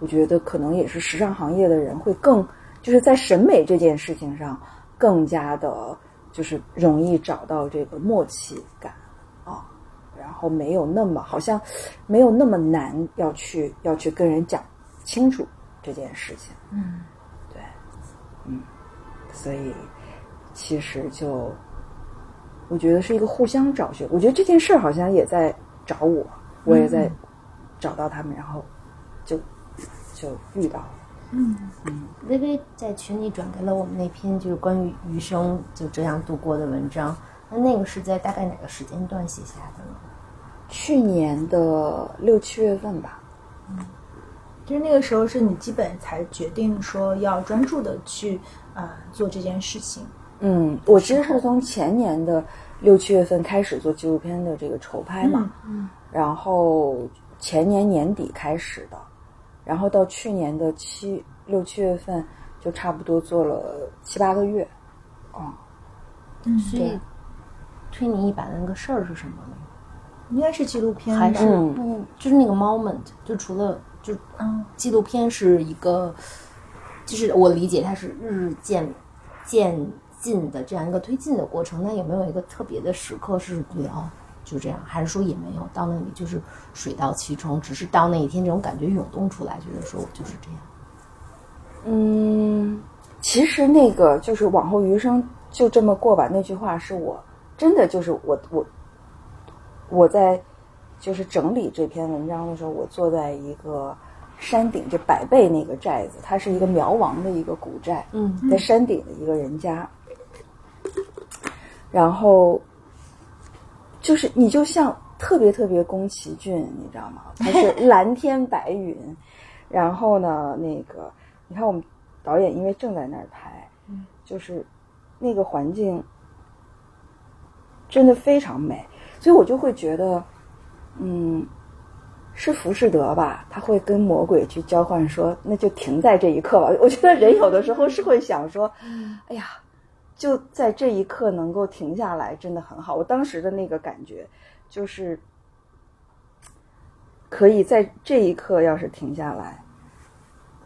[SPEAKER 3] 我觉得可能也是时尚行业的人会更，就是在审美这件事情上更加的，就是容易找到这个默契感啊，然后没有那么好像没有那么难要去要去跟人讲清楚这件事情。
[SPEAKER 1] 嗯，
[SPEAKER 3] 对，嗯，所以其实就我觉得是一个互相找寻。我觉得这件事儿好像也在找我，我也在找到他们，然后就就遇到了。
[SPEAKER 2] 嗯嗯
[SPEAKER 4] 微微在群里转给了我们那篇就是关于余生就这样度过的文章，那那个是在大概哪个时间段写下的呢？
[SPEAKER 3] 去年的六七月份吧，嗯
[SPEAKER 2] 就是那个时候是你基本才决定说要专注的去啊、呃做这件事情。
[SPEAKER 3] 嗯，我其实是从前年的六七月份开始做纪录片的这个筹拍嘛，
[SPEAKER 2] 嗯
[SPEAKER 3] 然后前年年底开始的，然后到去年的七六七月份就差不多做了七八个月，哦，
[SPEAKER 2] 嗯，
[SPEAKER 4] 所以推你一把的那个事儿是什么呢？
[SPEAKER 2] 应该是纪录片，
[SPEAKER 4] 还是
[SPEAKER 3] 嗯
[SPEAKER 4] 不就是那个 moment？就除了就
[SPEAKER 2] 嗯
[SPEAKER 4] 纪录片是一个，就是我理解它是日渐渐进的这样一个推进的过程。那有没有一个特别的时刻是觉得哦就这样，还是说也没有到那里就是水到渠成，只是到那一天这种感觉涌动出来，觉得说我就是这样。
[SPEAKER 3] 嗯，其实那个就是往后余生就这么过吧。那句话是我真的就是我我我在就是整理这篇文章的时候，我坐在一个山顶，就百倍那个寨子，它是一个苗王的一个古寨，
[SPEAKER 4] 嗯
[SPEAKER 3] 在山顶的一个人家，然后就是你就像特别特别宫崎骏，你知道吗？它是 蓝天白云，然后呢，那个你看我们导演因为正在那儿拍，就是那个环境真的非常美，所以我就会觉得，嗯。是浮士德吧？他会跟魔鬼去交换说，那就停在这一刻吧。我觉得人有的时候是会想说，哎呀，就在这一刻能够停下来，真的很好。我当时的那个感觉就是，可以在这一刻要是停下来，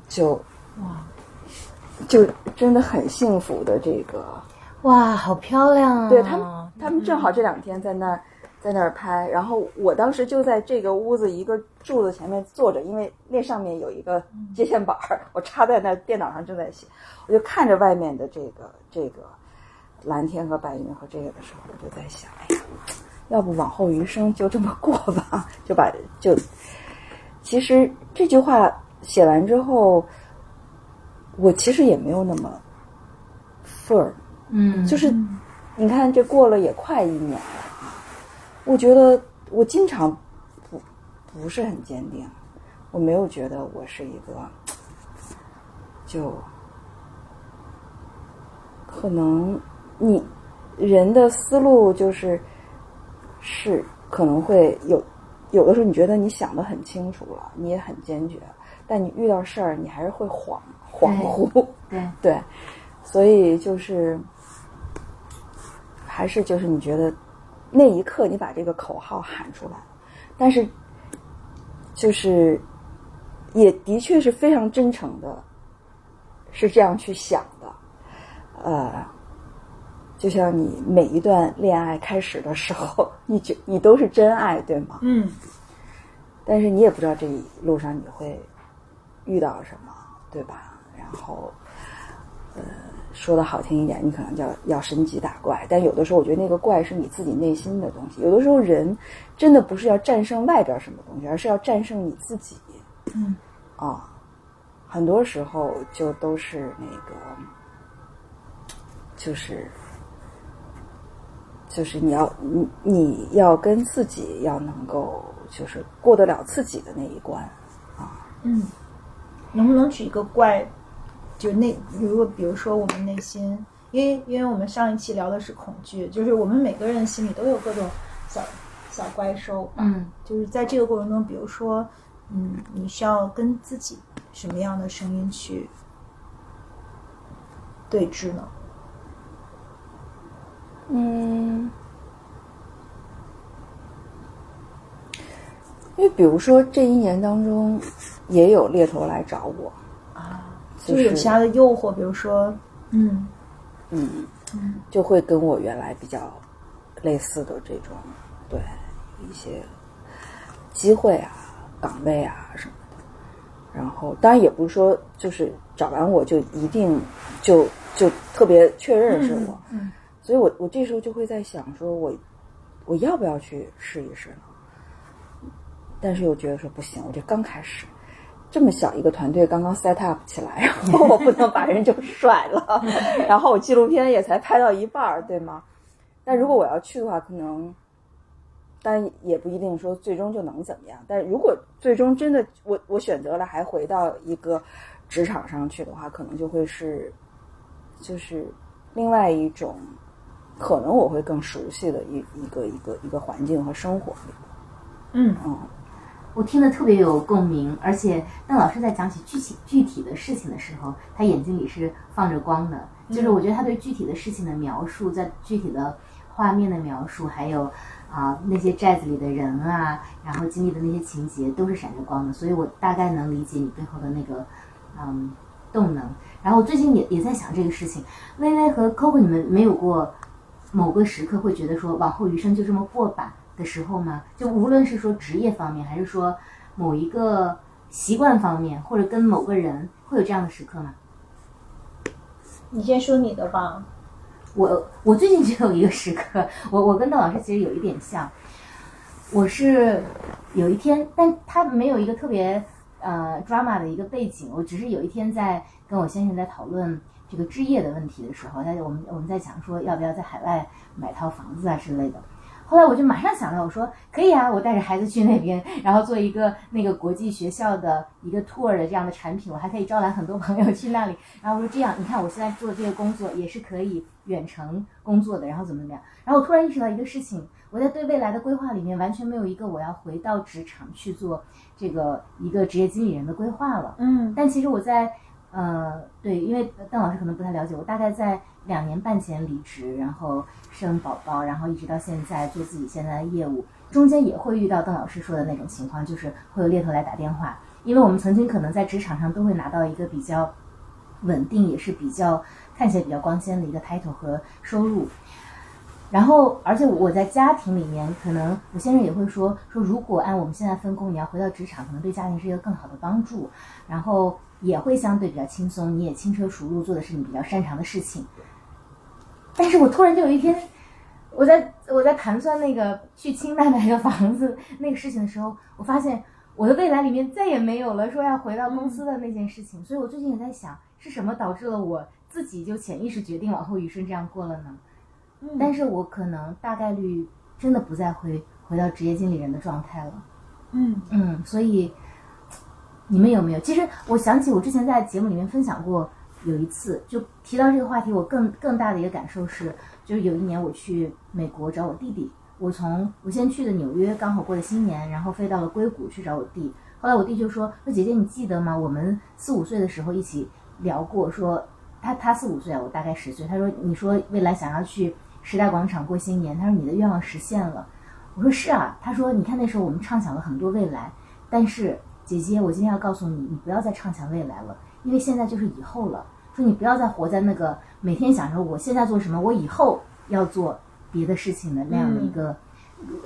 [SPEAKER 3] 就
[SPEAKER 4] 哇
[SPEAKER 3] 就真的很幸福的这个。
[SPEAKER 4] 哇，好漂亮啊！
[SPEAKER 3] 对他们，他们正好这两天在那儿在那儿拍，然后我当时就在这个屋子一个柱子前面坐着，因为那上面有一个接线板儿，我插在那电脑上正在写，我就看着外面的这个这个蓝天和白云和这个的时候，我就在想，哎呀，要不往后余生就这么过吧，就把就，其实这句话写完之后，我其实也没有那么 firm。
[SPEAKER 1] 嗯，
[SPEAKER 3] 就是你看这过了也快一年了啊，我觉得我经常不不是很坚定，我没有觉得我是一个就可能你人的思路就是是可能会有有的时候你觉得你想的很清楚了，你也很坚决，但你遇到事儿你还是会恍恍惚，
[SPEAKER 1] 对，
[SPEAKER 3] 对，所以就是还是就是你觉得那一刻你把这个口号喊出来，但是就是也的确是非常真诚的是这样去想的，呃，就像你每一段恋爱开始的时候，你觉你都是真爱，对吗？
[SPEAKER 2] 嗯
[SPEAKER 3] 但是你也不知道这一路上你会遇到什么，对吧？然后，呃，说的好听一点，你可能叫要升级打怪，但有的时候我觉得那个怪是你自己内心的东西。有的时候人真的不是要战胜外边什么东西，而是要战胜你自己。
[SPEAKER 2] 嗯
[SPEAKER 3] 啊，很多时候就都是那个，就是就是你要你你要跟自己要能够就是过得了自己的那一关啊。
[SPEAKER 2] 嗯，能不能举一个怪？就那如果比如说我们内心，因为因为我们上一期聊的是恐惧，就是我们每个人心里都有各种小小怪兽。
[SPEAKER 1] 嗯
[SPEAKER 2] 就是在这个过程中，比如说，嗯，你需要跟自己什么样的声音去对峙呢？
[SPEAKER 3] 嗯，因为比如说这一年当中，也有猎头来找我，
[SPEAKER 2] 啊，
[SPEAKER 3] 就
[SPEAKER 2] 就是有其他的诱惑，比如说，嗯
[SPEAKER 3] 嗯，
[SPEAKER 2] 嗯
[SPEAKER 3] 就会跟我原来比较类似的这种，对一些机会啊、岗位啊什么的。然后，当然也不是说就是找完我就一定就就特别确认是我，
[SPEAKER 2] 嗯
[SPEAKER 3] 所以我我这时候就会在想，说我我要不要去试一试呢？但是又觉得说不行，我这刚开始，这么小一个团队刚刚 set up 起来，然后我不能把人就甩了，然后我纪录片也才拍到一半儿，对吗？但如果我要去的话，可能，但也不一定说最终就能怎么样。但如果最终真的我我选择了还回到一个职场上去的话，可能就会是，就是另外一种，可能我会更熟悉的一一个一个一个环境和生活里。
[SPEAKER 2] 嗯
[SPEAKER 3] 嗯
[SPEAKER 1] 我听得特别有共鸣，而且邓老师在讲起具体具体的事情的时候，他眼睛里是放着光的。就是我觉得他对具体的事情的描述，在具体的画面的描述，还有啊、那些寨子里的人啊，然后经历的那些情节，都是闪着光的。所以我大概能理解你背后的那个嗯动能。然后我最近也也在想这个事情，薇薇和 Coco，你们没有过某个时刻会觉得说往后余生就这么过吧的时候吗？就无论是说职业方面，还是说某一个习惯方面，或者跟某个人，会有这样的时刻吗？
[SPEAKER 2] 你先说你的吧。
[SPEAKER 1] 我我最近就有一个时刻，我我跟邓老师其实有一点像，我是有一天，但他没有一个特别呃 drama 的一个背景，我只是有一天在跟我先生在讨论这个置业的问题的时候，他就我们我们在讲说要不要在海外买套房子啊之类的。后来我就马上想到，我说可以啊，我带着孩子去那边，然后做一个那个国际学校的一个 tour 的这样的产品，我还可以招揽很多 朋友去那里。然后我说这样，你看我现在做这个工作也是可以远程工作的，然后怎么怎么样。然后我突然意识到一个事情，我在对未来的规划里面完全没有一个我要回到职场去做这个一个职业经理人的规划了。
[SPEAKER 2] 嗯
[SPEAKER 1] 但其实我在呃，对，因为邓老师可能不太了解，我大概在两年半前离职，然后生宝宝，然后一直到现在做自己现在的业务，中间也会遇到邓老师说的那种情况，就是会有猎头来打电话，因为我们曾经可能在职场上都会拿到一个比较稳定，也是比较看起来比较光鲜的一个 title 和收入。然后，而且我在家庭里面，可能我先生也会说说，如果按我们现在分工，你要回到职场，可能对家庭是一个更好的帮助，然后也会相对比较轻松，你也轻车熟路，做的是你比较擅长的事情。但是我突然就有一天，我在我在盘算那个去清迈买个房子 那个事情的时候，我发现我的未来里面再也没有了说要回到公司的那件事情，所以我最近也在想，是什么导致了我自己就潜意识决定往后余生这样过了呢？但是我可能大概率真的不再回回到职业经理人的状态了。
[SPEAKER 2] 嗯
[SPEAKER 1] 嗯，所以你们有没有？其实我想起我之前在节目里面分享过，有一次就提到这个话题，我更更大的一个感受是，就是有一年我去美国找我弟弟，我从我先去的纽约，刚好过了新年，然后飞到了硅谷去找我弟。后来我弟就说：“说姐姐你记得吗？我们四五岁的时候一起聊过，说他他四五岁啊，我大概十岁。他说你说未来想要去时代广场过新年，他说你的愿望实现了。我说是啊，他说你看那时候我们畅想了很多未来，但是姐姐，我今天要告诉你，你不要再畅想未来了，因为现在就是以后了。说你不要再活在那个每天想着我现在做什么，我以后要做别的事情的那样的一个、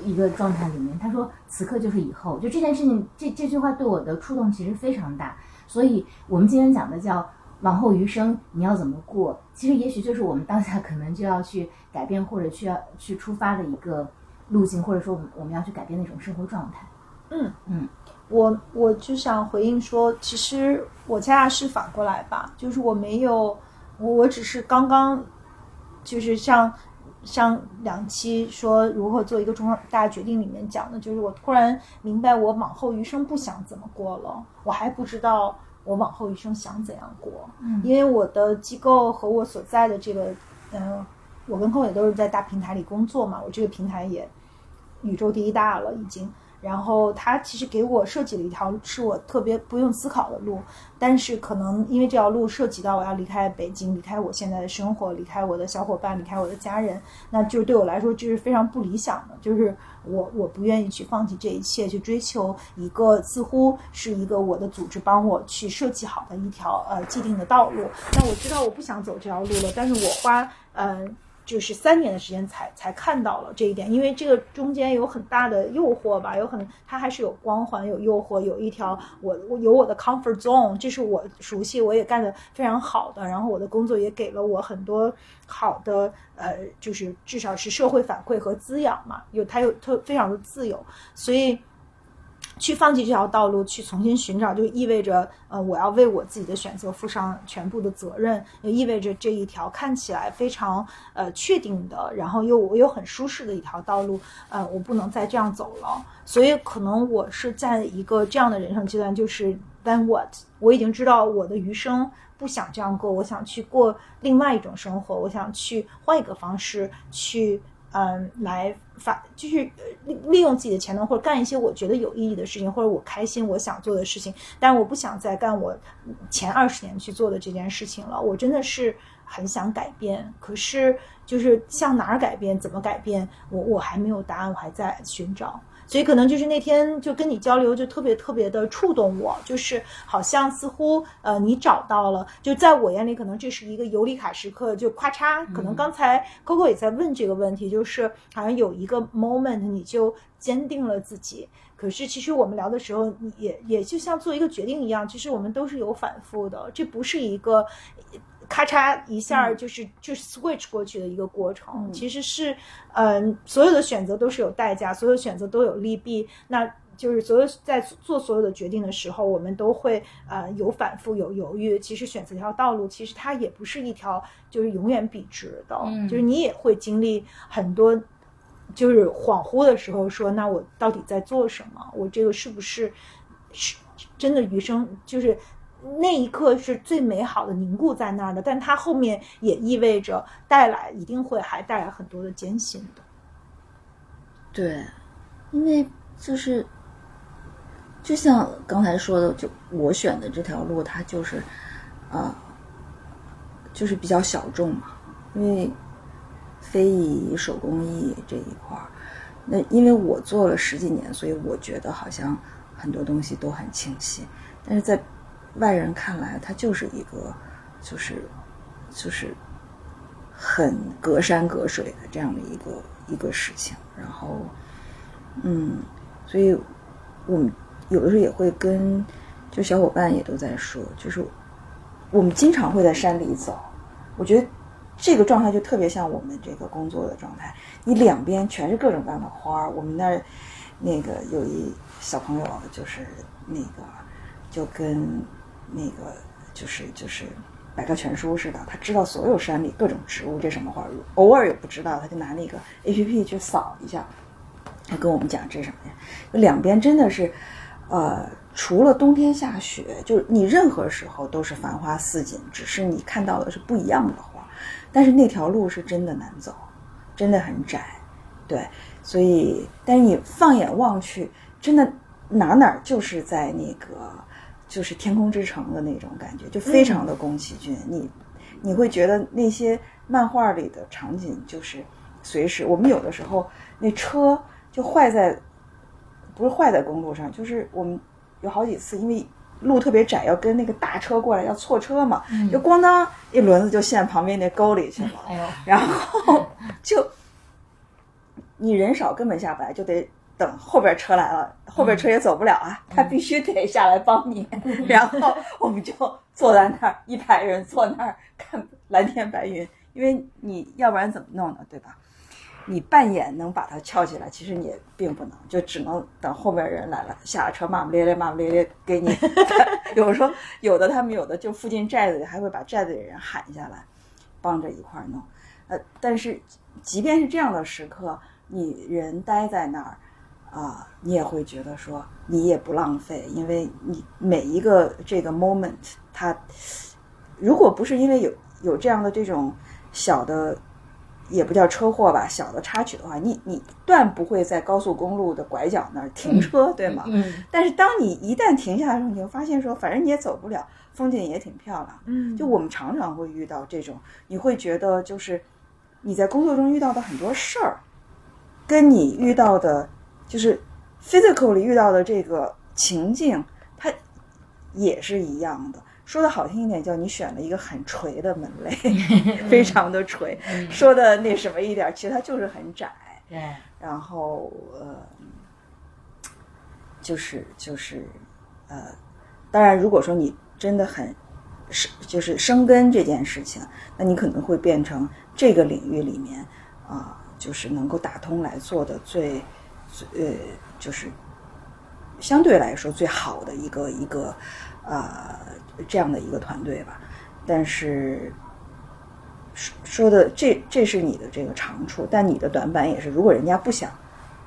[SPEAKER 1] 一个状态里面。他说此刻就是以后，就这件事情，这这句话对我的触动其实非常大。所以我们今天讲的叫往后余生你要怎么过，其实也许就是我们当下可能就要去改变或者去要去出发的一个路径，或者说我们我们要去改变那种生活状态。
[SPEAKER 2] 嗯
[SPEAKER 1] 嗯，
[SPEAKER 2] 我我就想回应说，其实我恰恰是反过来吧，就是我没有，我我只是刚刚，就是像像两期说如何做一个重大决定里面讲的，就是我突然明白我往后余生不想怎么过了，我还不知道我往后余生想怎样过，
[SPEAKER 1] 嗯
[SPEAKER 2] 因为我的机构和我所在的这个，嗯、我跟寇也都是在大平台里工作嘛，我这个平台也宇宙第一大了已经。然后他其实给我设计了一条是我特别不用思考的路，但是可能因为这条路涉及到我要离开北京，离开我现在的生活，离开我的小伙伴，离开我的家人，那就对我来说这是非常不理想的。就是我我不愿意去放弃这一切，去追求一个似乎是一个我的组织帮我去设计好的一条呃既定的道路。那我知道我不想走这条路了，但是我花呃。就是三年的时间才才看到了这一点，因为这个中间有很大的诱惑吧，有很它还是有光环、有诱惑，有一条我我有我的 comfort zone，这是我熟悉，我也干得非常好的，然后我的工作也给了我很多好的呃，就是至少是社会反馈和滋养嘛，有它有特非常的自由，所以。去放弃这条道路，去重新寻找，就意味着，呃，我要为我自己的选择负上全部的责任，也意味着这一条看起来非常呃确定的，然后又我又很舒适的一条道路，呃，我不能再这样走了。所以可能我是在一个这样的人生阶段，就是 then what？我已经知道我的余生不想这样过，我想去过另外一种生活，我想去换一个方式去。嗯，来发就是利利用自己的潜能，或者干一些我觉得有意义的事情，或者我开心我想做的事情。但我不想再干我前二十年去做的这件事情了。我真的是很想改变，可是就是向哪儿改变，怎么改变，我我还没有答案，我还在寻找。所以可能就是那天就跟你交流，就特别特别的触动我，就是好像似乎呃你找到了，就在我眼里可能这是一个尤里卡时刻，就咔嚓，可能刚才 Coco 也在问这个问题，就是好像有一个 moment 你就坚定了自己。可是其实我们聊的时候，也也就像做一个决定一样，其实我们都是有反复的，这不是一个。咔嚓一下就是、就是 switch 过去的一个过程，
[SPEAKER 3] 嗯
[SPEAKER 2] 其实是，嗯、所有的选择都是有代价，所有选择都有利弊。那就是所有在做所有的决定的时候，我们都会呃有反复有犹豫。其实选择一条道路，其实它也不是一条就是永远笔直的，
[SPEAKER 1] 嗯
[SPEAKER 2] 就是你也会经历很多。就是恍惚的时候说，那我到底在做什么？我这个是不是是真的余生？就是那一刻是最美好的凝固在那儿的，但它后面也意味着带来一定会还带来很多的艰辛的。
[SPEAKER 3] 对，因为就是就像刚才说的，就我选的这条路，它就是啊、就是比较小众嘛，因为非遗手工艺这一块儿，那因为我做了十几年，所以我觉得好像很多东西都很清晰，但是在外人看来，它就是一个就是就是很隔山隔水的这样的一个一个事情，然后嗯，所以我们有的时候也会跟就小伙伴也都在说，就是我们经常会在山里走，我觉得这个状态就特别像我们这个工作的状态，你两边全是各种各样的花儿。我们那儿那个有一小朋友，就是那个就跟那个就是就是百科全书似的，他知道所有山里各种植物这什么花，偶尔有不知道，他就拿那个 A P P 去扫一下，他跟我们讲这什么呀？两边真的是，呃，除了冬天下雪，就是你任何时候都是繁花似锦，只是你看到的是不一样的花。但是那条路是真的难走，真的很窄，对，所以，但是你放眼望去，真的哪哪就是在那个就是天空之城的那种感觉，就非常的宫崎骏。你你会觉得那些漫画里的场景就是随时，我们有的时候那车就坏在，不是坏在公路上，就是我们有好几次因为路特别窄，要跟那个大车过来要错车嘛，就咣当一轮子就陷旁边那沟里去了，然后 就你人少根本下不来，就得等后边车来了，后边车也走不了啊，他必须得下来帮你，然后我们就坐在那儿，一排人坐那儿看蓝天白云，因为你要不然怎么弄呢，对吧？你半眼能把它翘起来，其实你也并不能，就只能等后边人来了，下了车骂骂咧咧，骂骂咧咧给你。有时候有的他们有的就附近寨子里还会把寨子里人喊下来，帮着一块儿弄。呃，但是即便是这样的时刻，你人待在那儿啊、你也会觉得说你也不浪费，因为你每一个这个 moment，它如果不是因为有有这样的这种小的。也不叫车祸吧，小的插曲的话，你你断不会在高速公路的拐角那儿停车，对吗？
[SPEAKER 1] 嗯
[SPEAKER 3] 但是当你一旦停下来的时候，你会发现说，反正你也走不了，风景也挺漂亮。
[SPEAKER 1] 嗯
[SPEAKER 3] 就我们常常会遇到这种，你会觉得就是你在工作中遇到的很多事儿，跟你遇到的，就是 physical 里遇到的这个情境，它也是一样的。说的好听一点，叫你选了一个很垂的门类，非常的垂；说的那什么一点，其实它就是很窄。
[SPEAKER 1] 对，
[SPEAKER 3] 然后呃，就是就是呃，当然，如果说你真的很是就是生根这件事情，那你可能会变成这个领域里面啊、就是能够打通来做的最最呃，就是相对来说最好的一个一个啊、这样的一个团队吧。但是说说的这这是你的这个长处，但你的短板也是，如果人家不想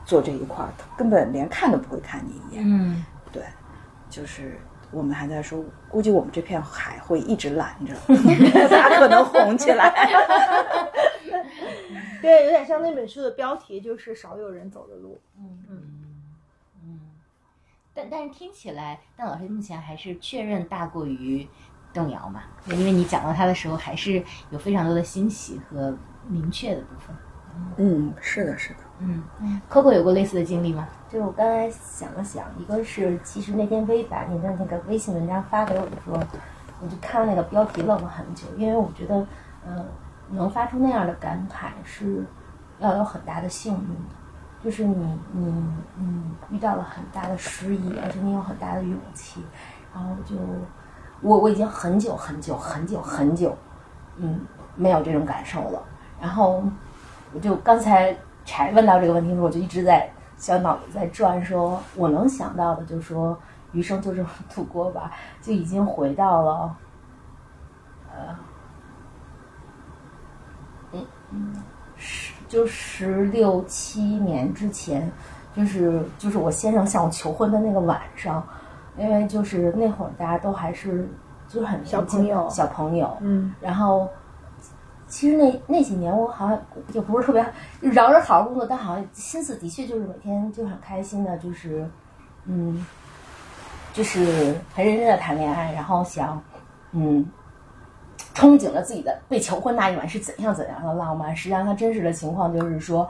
[SPEAKER 3] 做这一块儿，他根本连看都不会看你一眼。
[SPEAKER 1] 嗯
[SPEAKER 3] 对，就是我们还在说，估计我们这片海会一直拦着，咋可能红起来？
[SPEAKER 2] 对，有点像那本书的标题，就是少有人走的路。
[SPEAKER 1] 嗯嗯嗯但但是听起来，但老师目前还是确认大过于动摇嘛？因为你讲到他的时候，还是有非常多的欣喜和明确的部分。
[SPEAKER 3] 嗯，是的，是的。
[SPEAKER 1] 嗯，Coco 有过类似的经历吗？
[SPEAKER 4] 就是我刚才想了想，一个是其实那天微把你的那个微信文章发给我的时候，我就看那个标题愣了很久，因为我觉得，呃，能发出那样的感慨是要有很大的幸运的，就是你你你遇到了很大的失意，而且你有很大的勇气，然后就我我已经很久很久很久很久，嗯，没有这种感受了，然后我就刚才柴问到这个问题的时候，我就一直在小脑子在转说，我能想到的就是说，余生就这么度过吧，就已经回到了，呃，十就十六七年之前，就是就是我先生向我求婚的那个晚上，因为就是那会儿大家都还是就是很
[SPEAKER 2] 小
[SPEAKER 4] 年轻
[SPEAKER 2] 朋友
[SPEAKER 4] 小朋友，
[SPEAKER 2] 嗯，
[SPEAKER 4] 然后其实那那几年我好像也不是特别嚷着好好工作，但好像心思的确就是每天就很开心的，就是嗯，就是很认真的谈恋爱，然后想嗯。憧憬着自己的被求婚那一晚是怎样怎样的浪漫，实际上他真实的情况就是说，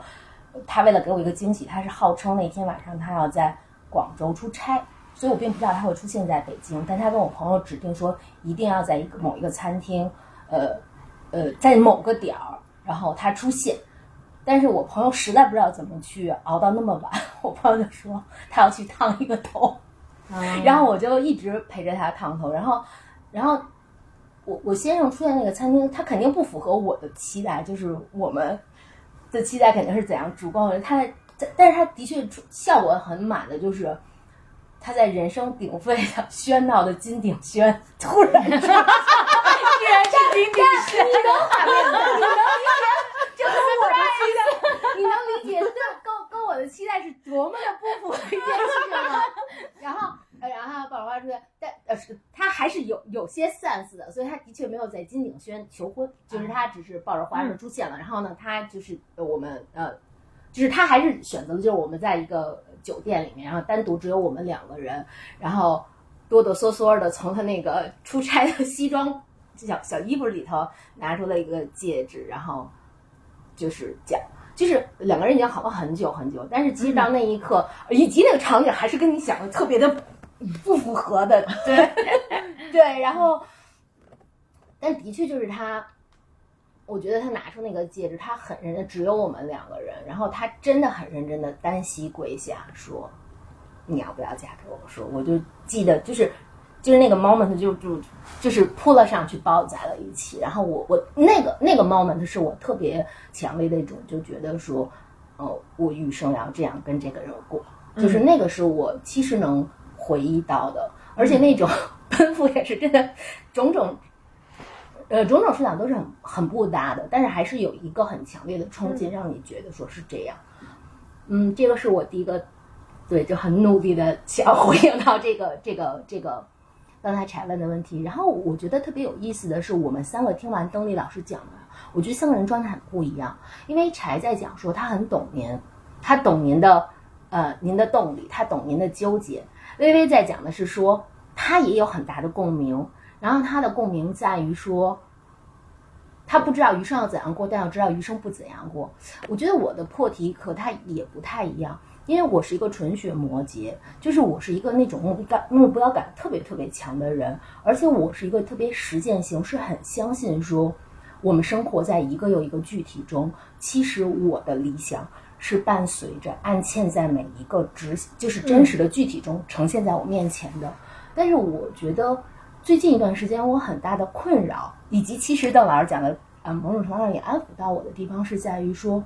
[SPEAKER 4] 他为了给我一个惊喜，他是号称那天晚上他要在广州出差，所以我并不知道他会出现在北京，但他跟我朋友指定说一定要在一个某一个餐厅，呃呃，在某个点儿，然后他出现。但是我朋友实在不知道怎么去熬到那么晚，我朋友就说他要去烫一个头，然后我就一直陪着他烫头，然后，然后我我先生出现那个餐厅，他肯定不符合我的期待，就是我们的期待肯定是怎样烛光他在，但是他的确出效果很满的，就是他在人声鼎沸的 喧闹的金鼎轩突然间，居然是金鼎轩，你能画面吗？你能理解？这和我的期待，你能理解？这跟跟我的期待是多么的不符合一件事情吗？然后。呃，然后抱着花出现，但呃是他还是有有些 sense 的，所以他的确没有在金景轩求婚，就是他只是抱着花束出现了。然后呢，他就是呃我们呃，就是他还是选择了就是我们在一个酒店里面，然后单独只有我们两个人，然后哆哆嗦嗦的从他那个 出差的西装小小衣服里头拿出了一个戒指，然后就是讲。就是两个人已经好了很久很久，但是其实到那一刻，以及那个场景还是跟你想的特别的不符合的，对 对，然后，但的确就是他，我觉得他拿出那个戒指，他很认真，只有我们两个人，然后他真的很认真的单膝跪下说：“你要不要嫁给我？”说我就记得就是就是那个 moment 就就就是扑了上去抱在了一起，然后我我那个那个 moment 是我特别强烈的一种就觉得说，哦，我余生要这样跟这个人过，就是那个是我其实能回忆到的，而且那种 奔赴也是真的种种。呃，种种思想都是很很不搭的，但是还是有一个很强烈的冲击，让你觉得说是这样。嗯，这个是我第一个，对，就很努力的想回应到这个这个这个刚才柴问的问题。然后我觉得特别有意思的是，我们三个听完邓丽老师讲的，我觉得三个人状态很不一样。因为柴在讲说他很懂您，他懂您的呃您的动力，他懂您的纠结。微微在讲的是说他也有很大的共鸣。然后他的共鸣在于说，他不知道余生要怎样过，但要知道余生不怎样过。我觉得我的破题和他也不太一样，因为我是一个纯血摩羯，就是我是一个那种目标、目标感特别特别强的人，而且我是一个特别实践性，是很相信说，我们生活在一个又一个具体中。其实我的理想是伴随着、暗嵌在每一个执，就是真实的具体中呈现在我面前的。但是我觉得。最近一段时间，我很大的困扰，以及其实邓老师讲的，呃，某种程度上也安抚到我的地方，是在于说，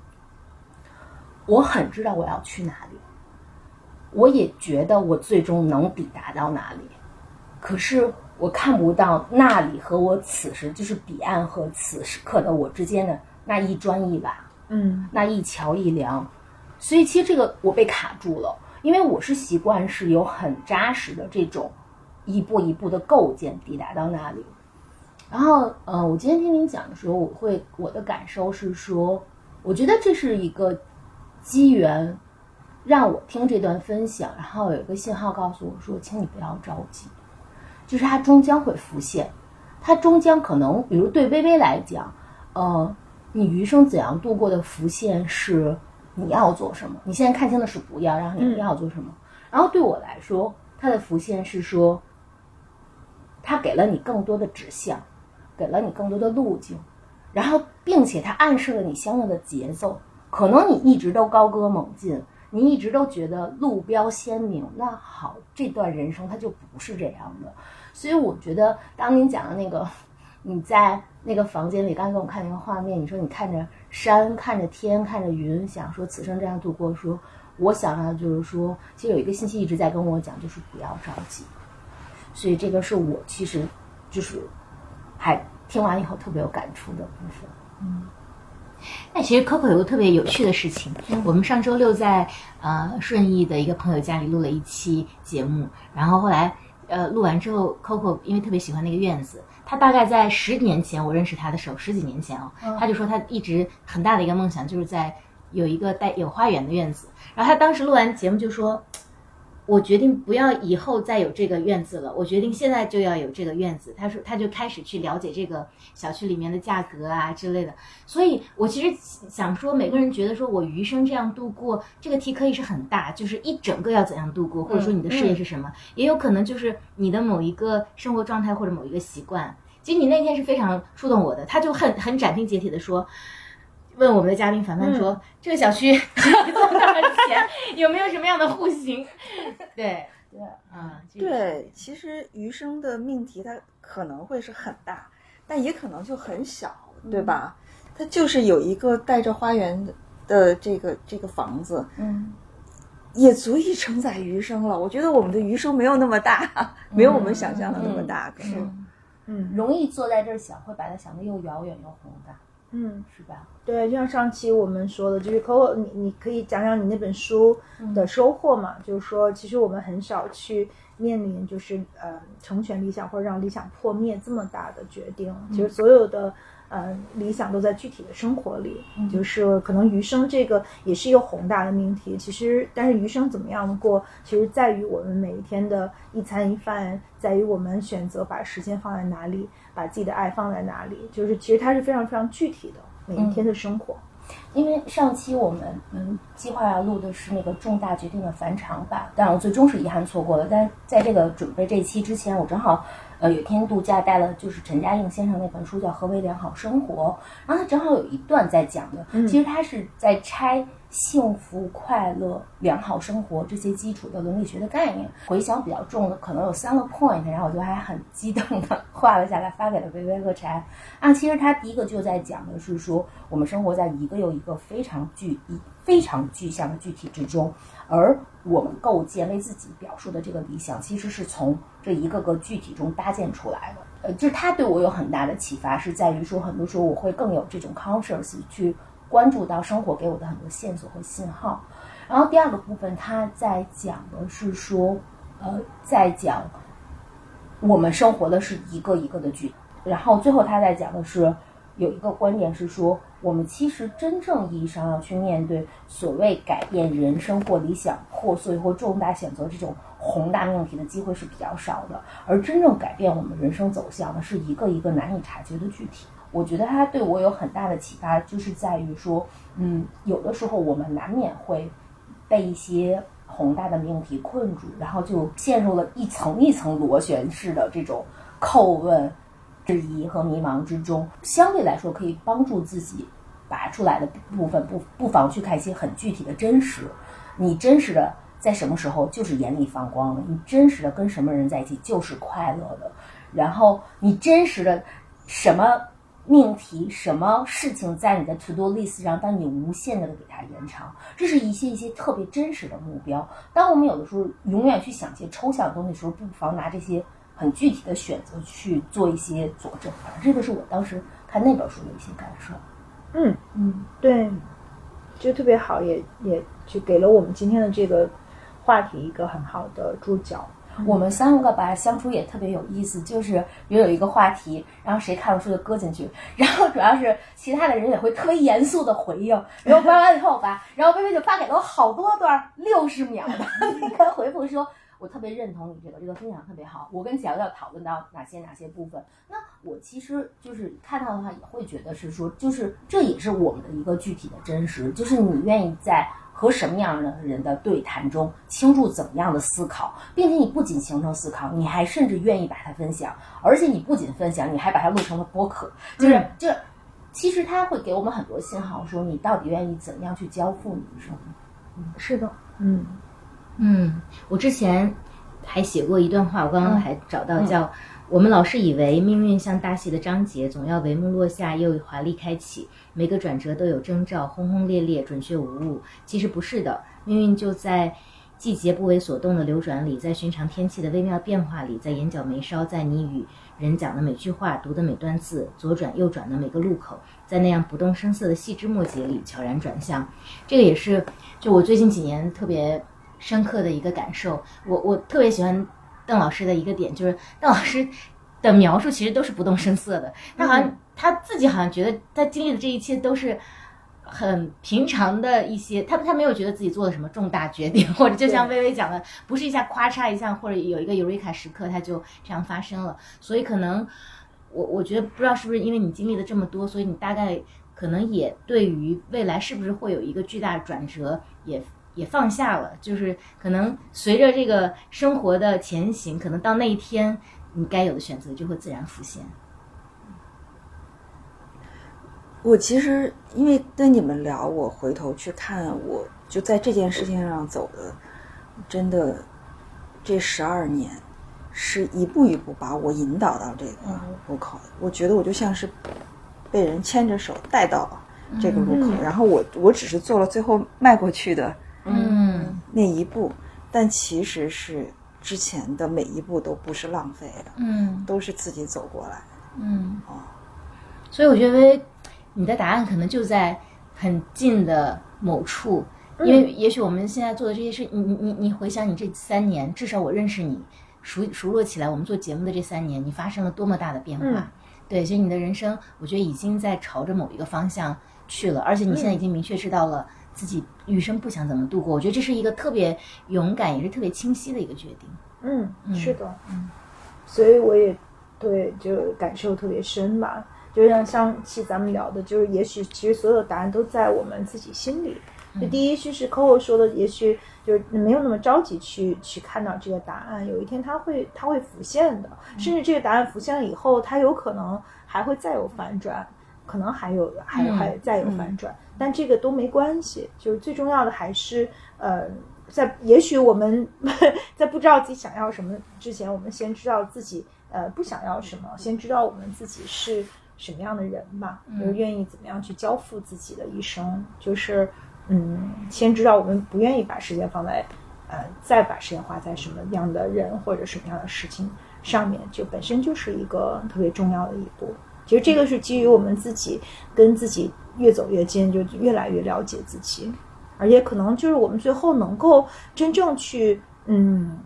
[SPEAKER 4] 我很知道我要去哪里，我也觉得我最终能抵达到哪里，可是我看不到那里和我此时就是彼岸和此时刻的我之间的那一砖一瓦，
[SPEAKER 2] 嗯，
[SPEAKER 4] 那一桥一梁，所以其实这个我被卡住了，因为我是习惯是有很扎实的这种。一步一步的构建，抵达到那里。然后，呃，我今天听您讲的时候，我会我的感受是说，我觉得这是一个机缘，让我听这段分享，然后有一个信号告诉我说，请你不要着急，就是它终将会浮现，它终将可能，比如对微微来讲，呃，你余生怎样度过的浮现是你要做什么，你现在看清的是不要，然后你要做什么。然后对我来说，它的浮现是说。它给了你更多的指向，给了你更多的路径，然后，并且它暗示了你相应的节奏。可能你一直都高歌猛进，你一直都觉得路标鲜明。那好，这段人生它就不是这样的。所以我觉得，当您讲的那个，你在那个房间里，刚给我看那个画面，你说你看着山，看着天，看着云，想说此生这样度过。说我想要就是说，其实有一个信息一直在跟我讲，就是不要着急。所以这个是我其实就是还听完以后特别有感触的部分。
[SPEAKER 1] 嗯，那其实 Coco 有个特别有趣的事情，我们上周六在呃顺义的一个朋友家里录了一期节目，然后后来呃录完之后，Coco 因为特别喜欢那个院子，他大概在十年前我认识他的时候，十几年前哦，他就说他一直很大的一个梦想就是在有一个带有花园的院子，然后他当时录完节目就说。我决定不要以后再有这个院子了。我决定现在就要有这个院子。他说，他就开始去了解这个小区里面的价格啊之类的。所以，我其实想说，每个人觉得说我余生这样度过，这个题可以是很大，就是一整个要怎样度过，或者说你的事业是什么，也有可能就是你的某一个生活状态或者某一个习惯。其实你那天是非常触动我的，他就很很斩钉截铁的说。问我们的嘉宾凡凡说：“这个小区多少钱？有没有什么样的户型？” 对对啊，
[SPEAKER 5] 对，其实余生的命题它可能会是很大，但也可能就很小，对吧？它就是有一个带着花园的这个这个房子，
[SPEAKER 2] 嗯，
[SPEAKER 5] 也足以承载余生了。我觉得我们的余生没有那么大，没有我们想象的那么大，可能，
[SPEAKER 2] 嗯，
[SPEAKER 4] 容易坐在这儿想，会把它想的又遥远又宏大。
[SPEAKER 2] 嗯，
[SPEAKER 4] 是吧？
[SPEAKER 2] 对，就像上期我们说的，就是 Coco，你你可以讲讲你那本书的收获嘛？就是说，其实我们很少去面临，就是呃，成全理想或者让理想破灭这么大的决定。其实所有的呃理想都在具体的生活里，就是可能余生这个也是一个宏大的命题。其实，但是余生怎么样过，其实在于我们每一天的一餐一饭，在于我们选择把时间放在哪里。把自己的爱放在哪里，就是其实它是非常非常具体的每一天的生活。
[SPEAKER 4] 因为上期我们嗯计划要录的是那个重大决定的返场版，但我最终是遗憾错过了。但在这个准备这期之前，我正好呃有一天度假带了就是陈嘉映先生那本书叫《何为良好生活》，然后他正好有一段在讲的，其实他是在拆幸福、快乐、良好生活这些基础的伦理学的概念。回想比较重的可能有三个 point，然后我就还很激动的 画了下来，发给了薇薇和柴。啊，其实他第一个就在讲的是说，我们生活在一个又一个非常具一非常具象的具体之中，而我们构建为自己表述的这个理想，其实是从这一个个具体中搭建出来的。呃，就是他对我有很大的启发，是在于说，很多时候我会更有这种 conscious 去关注到生活给我的很多线索和信号。然后第二个部分，他在讲的是说，呃，在讲我们生活的是一个一个的具体。然后最后他在讲的是，有一个观点是说，我们其实真正意义上要去面对所谓改变人生或理想破碎或重大选择这种宏大命题的机会是比较少的，而真正改变我们人生走向的是一个一个难以察觉的具体。我觉得他对我有很大的启发，就是在于说，嗯，有的时候我们难免会被一些宏大的命题困住，然后就陷入了一层一层螺旋式的这种叩问。质疑和迷茫之中，相对来说可以帮助自己拔出来的部分，不不妨去看一些很具体的真实。你真实的在什么时候就是眼里放光的？你真实的跟什么人在一起就是快乐的？然后你真实的什么命题、什么事情在你的 to do list 上，当你无限的给它延长，这是一些一些特别真实的目标。当我们有的时候永远去想一些抽象的东西的时候，不妨拿这些。很具体的选择去做一些佐证，这个是我当时看那本书的一些感受。
[SPEAKER 2] 嗯
[SPEAKER 4] 嗯，
[SPEAKER 2] 对，就特别好，也也就给了我们今天的这个话题一个很好的注脚。
[SPEAKER 4] 我们三个吧相处也特别有意思，就是比如有一个话题，然后谁看了书就搁进去，然后主要是其他的人也会特别严肃的回应，然后发完以后吧，然后微微就发给了我好多段六十秒的一个回复说。我特别认同你这个，这个分享特别好。我跟乔乔讨论到哪些哪些部分，那我其实就是看到的话，也会觉得是说，就是这也是我们的一个具体的真实，就是你愿意在和什么样的人的对谈中倾注怎么样的思考，并且你不仅形成思考，你还甚至愿意把它分享，而且你不仅分享，你还把它录成了播客，就是这，其实它会给我们很多信号，说你到底愿意怎样去交付你的生活。
[SPEAKER 2] 嗯，是的，嗯。
[SPEAKER 1] 嗯，我之前还写过一段话，我刚刚还找到，叫“我们老是以为命运像大戏的章节，总要帷幕落下又华丽开启，每个转折都有征兆，轰轰烈烈，准确无误。其实不是的，命运就在季节不为所动的流转里，在寻常天气的微妙变化里，在眼角眉梢，在你与人讲的每句话、读的每段字、左转右转的每个路口，在那样不动声色的细枝末节里悄然转向。这个也是，就我最近几年特别。深刻的一个感受，我我特别喜欢邓老师的一个点，就是邓老师的描述其实都是不动声色的。他好像他自己好像觉得他经历的这一切都是很平常的一些，他他没有觉得自己做了什么重大决定，或者就像微微讲的，不是一下咔嚓一下，或者有一个尤瑞卡时刻，他就这样发生了。所以可能我我觉得不知道是不是因为你经历了这么多，所以你大概可能也对于未来是不是会有一个巨大转折也。也放下了，就是可能随着这个生活的前行，可能到那一天，你该有的选择就会自然浮现。
[SPEAKER 5] 我其实因为跟你们聊，我回头去看，我就在这件事情上走的，真的这十二年是一步一步把我引导到这个路口。我觉得我就像是被人牵着手带到这个路口，然后我我只是做了最后迈过去的。
[SPEAKER 1] 嗯，
[SPEAKER 5] 那一步，但其实是之前的每一步都不是浪费的，
[SPEAKER 1] 嗯，
[SPEAKER 5] 都是自己走过来，
[SPEAKER 1] 嗯，
[SPEAKER 5] 哦，
[SPEAKER 1] 所以我觉得你的答案可能就在很近的某处，因为也许我们现在做的这些事，你你你你回想你这三年，至少我认识你熟熟络起来，我们做节目的这三年，你发生了多么大的变化，对，所以你的人生，我觉得已经在朝着某一个方向去了，而且你现在已经明确知道了。自己余生不想怎么度过，我觉得这是一个特别勇敢，也是特别清晰的一个决定。
[SPEAKER 2] 嗯，是的，嗯，所以我也对就感受特别深吧。就像上期咱们聊的，就是也许其实所有的答案都在我们自己心里。就第一，句是 Coco 说的，也许就是没有那么着急去去看到这个答案，有一天它会它会浮现的，甚至这个答案浮现了以后，它有可能还会再有反转，可能还有还还再有反转，但这个都没关系，就是最重要的还是呃，在也许我们 在不知道自己想要什么之前，我们先知道自己呃不想要什么，先知道我们自己是什么样的人吧，就是愿意怎么样去交付自己的一生，就是。嗯，先知道我们不愿意把时间放在，呃，再把时间花在什么样的人或者什么样的事情上面，就本身就是一个特别重要的一步。其实这个是基于我们自己跟自己越走越近，就越来越了解自己，而且可能就是我们最后能够真正去，嗯，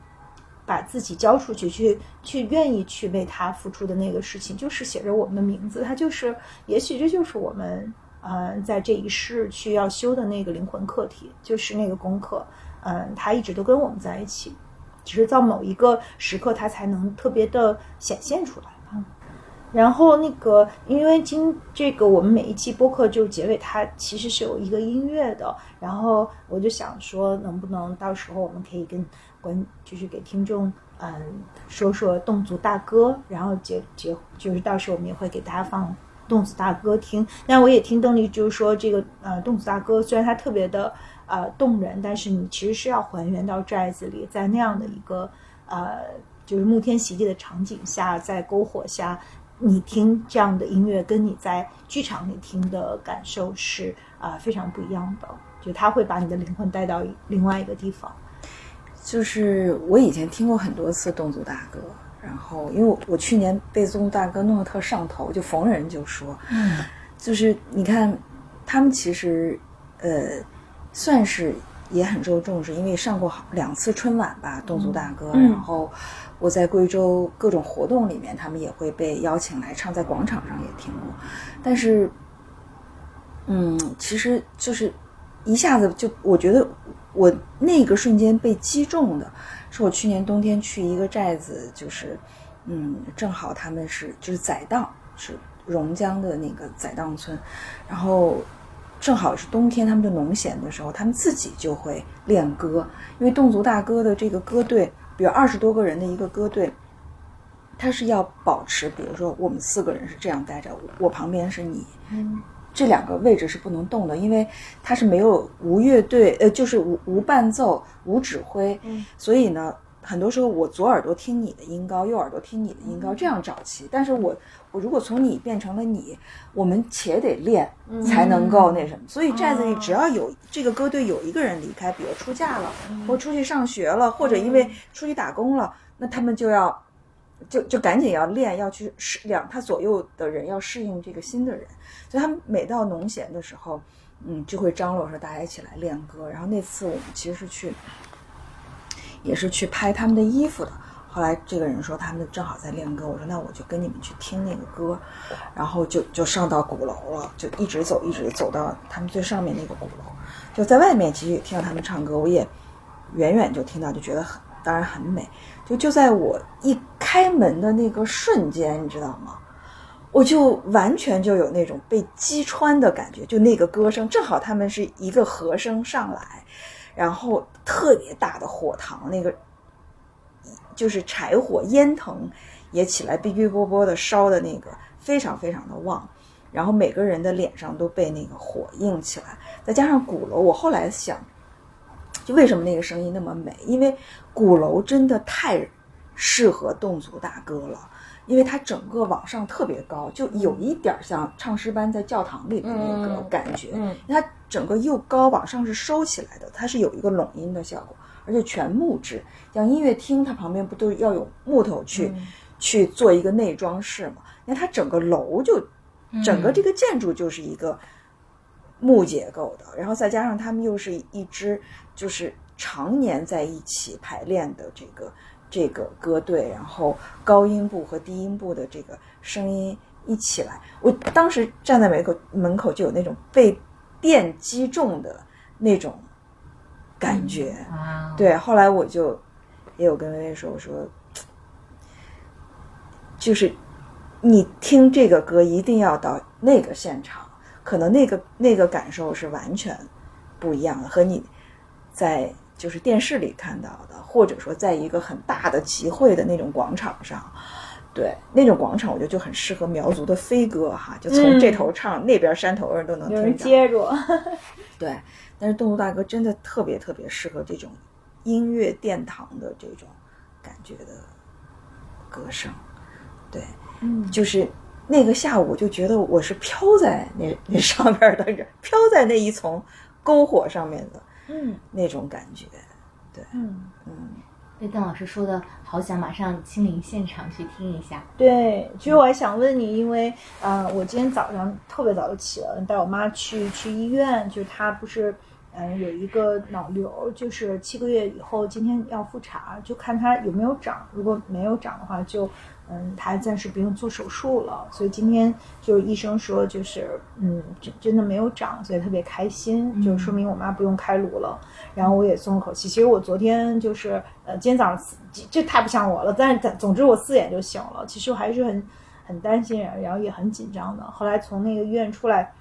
[SPEAKER 2] 把自己交出去，去去愿意去为他付出的那个事情，就是写着我们的名字，它就是，也许这就是我们。嗯，在这一世去要修的那个灵魂课题，就是那个功课。嗯，他一直都跟我们在一起，只是到某一个时刻，他才能特别的显现出来吧。然后那个，因为今这个我们每一期播客就结尾，它其实是有一个音乐的。然后我就想说，能不能到时候我们可以跟观，就是给听众，嗯，说说侗族大歌，然后结结，就是到时候我们也会给大家放。侗族大哥听，但我也听邓丽就是说，这个呃，侗族大哥虽然它特别的呃动人，但是你其实是要还原到寨子里，在那样的一个呃，就是沐天席地的场景下，在篝火下，你听这样的音乐，跟你在剧场里听的感受是啊非常不一样的，就他会把你的灵魂带到另外一个地方。
[SPEAKER 3] 就是我以前听过很多次侗族大歌。然后，因为我我去年被宗大哥弄得特上头，就逢人就说，
[SPEAKER 2] 嗯，
[SPEAKER 3] 就是你看，他们其实，呃，算是也很受重视，因为上过好两次春晚吧，侗族大哥。然后我在贵州各种活动里面，他们也会被邀请来唱，在广场上也听过。但是，嗯，其实就是一下子就，我觉得我那个瞬间被击中的。是我去年冬天去一个寨子，就是，嗯，正好他们是就是宰荡，是榕江的那个宰荡村，然后正好是冬天他们的农闲的时候，他们自己就会练歌，因为侗族大歌的这个歌队，比如二十多个人的一个歌队，他是要保持，比如说我们四个人是这样待着，我旁边是你。这两个位置是不能动的，因为它是没有无乐队，呃，就是无无伴奏、无指挥，所以呢，很多时候我左耳朵听你的音高，右耳朵听你的音高，这样找齐。但是我我如果从你变成了你，我们且得练才能够那什么。所以寨子里只要有这个歌队有一个人离开，比如出嫁了，或出去上学了，或者因为出去打工了，那他们就要就就赶紧要练，要去适两他左右的人要适应这个新的人。所以他们每到农闲的时候，嗯，就会张罗说大家一起来练歌。然后那次我们其实是去，也是去拍他们的衣服的。后来这个人说他们正好在练歌，我说那我就跟你们去听那个歌。然后就就上到鼓楼了，就一直走，一直走到他们最上面那个鼓楼。就在外面其实也听到他们唱歌，我也远远就听到，就觉得很当然很美。就就在我一开门的那个瞬间，你知道吗？我就完全就有那种被击穿的感觉，就那个歌声正好他们是一个和声上来，然后特别大的火塘，那个就是柴火烟腾也起来，哔哔啵啵的烧的那个非常非常的旺，然后每个人的脸上都被那个火映起来，再加上鼓楼，我后来想，就为什么那个声音那么美？因为鼓楼真的太适合侗族大歌了。因为它整个往上特别高，就有一点像唱诗班在教堂里的那个感觉。嗯，它整个又高，往上是收起来的，它是有一个拢音的效果，而且全木质。像音乐厅，它旁边不都要有木头去去做一个内装饰嘛？你看它整个楼就，整个这个建筑就是一个木结构的，然后再加上他们又是一支就是常年在一起排练的这个。这个歌队，然后高音部和低音部的这个声音一起来，我当时站在门口，门口就有那种被电击中的那种感觉。对，后来我就也有跟薇薇说，我说就是你听这个歌一定要到那个现场，可能那个那个感受是完全不一样的，和你在就是电视里看到的，或者说在一个很大的集会的那种广场上。对，那种广场我觉得就很适合苗族的飞歌哈，就从这头唱、那边山头人都能听着。
[SPEAKER 2] 接住，
[SPEAKER 3] 对，但是动物大哥真的特别特别适合这种音乐殿堂的这种感觉的歌声。对，
[SPEAKER 2] 嗯
[SPEAKER 3] 就是那个下午，我就觉得我是飘在那那上面的人，飘在那一丛篝火上面的
[SPEAKER 2] 嗯
[SPEAKER 3] 那种感觉。对，
[SPEAKER 2] 嗯，
[SPEAKER 3] 嗯，
[SPEAKER 1] 被邓老师说的，好想马上亲临现场去听一下。
[SPEAKER 2] 对，其实我还想问你，因为呃，我今天早上特别早就起了，带我妈去去医院，就是她不是嗯、有一个脑瘤，就是七个月以后今天要复查，就看他有没有长，如果没有长的话就。嗯，他暂时不用做手术了，所以今天就是医生说，就是嗯，真真的没有长，所以特别开心，就说明我妈不用开颅了。然后我也松了口气。其实我昨天就是呃，今天早上这太不像我了，但是总之我四点就醒了。其实我还是很很担心，然后也很紧张的。后来从那个医院出来。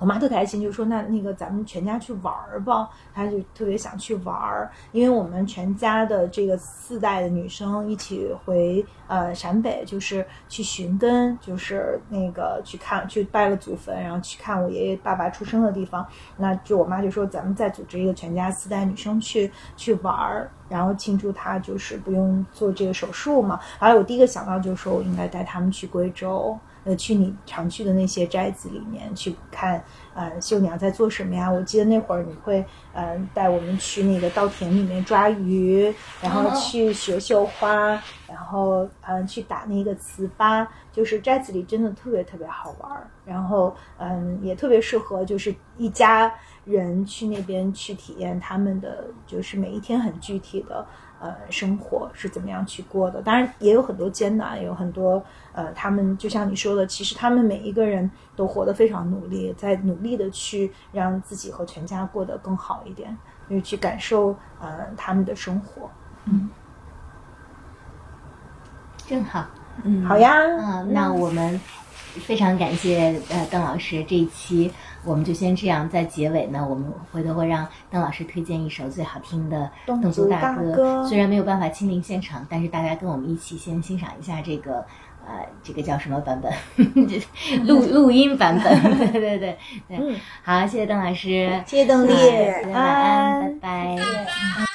[SPEAKER 2] 我妈特开心，就说那那个咱们全家去玩儿吧，她就特别想去玩儿，因为我们全家的这个四代的女生一起回呃陕北，就是去寻根，就是那个去看去拜了祖坟，然后去看我爷爷爸爸出生的地方。那就我妈就说咱们再组织一个全家四代女生去去玩儿，然后庆祝她就是不用做这个手术嘛。还有我第一个想到就是说我应该带他们去贵州。呃，去你常去的那些寨子里面去看，呃，绣娘在做什么呀？我记得那会儿你会，呃，带我们去那个稻田里面抓鱼，然后去学绣花，然后嗯、呃，去打那个糍粑，就是寨子里真的特别特别好玩儿，然后嗯，也特别适合就是一家人去那边去体验他们的就是每一天很具体的。呃，生活是怎么样去过的？当然也有很多艰难，有很多呃，他们就像你说的，其实他们每一个人都活得非常努力，在努力的去让自己和全家过得更好一点，就是去感受呃他们的生活。
[SPEAKER 1] 嗯正好，
[SPEAKER 3] 嗯
[SPEAKER 2] 好呀，
[SPEAKER 1] 嗯，那我们非常感谢呃邓老师这一期，我们就先这样，在结尾呢，我们回头会让邓老师推荐一首最好听的
[SPEAKER 2] 侗
[SPEAKER 1] 侗族
[SPEAKER 2] 族大
[SPEAKER 1] 歌。
[SPEAKER 2] 歌
[SPEAKER 1] 虽然没有办法亲临现场，但是大家跟我们一起先欣赏一下这个呃，这个叫什么版本？录录音版本。对对对对，
[SPEAKER 2] 嗯
[SPEAKER 1] 好，谢谢邓老师，
[SPEAKER 2] 谢谢邓丽
[SPEAKER 1] 大家晚安，
[SPEAKER 2] 安
[SPEAKER 1] 拜拜。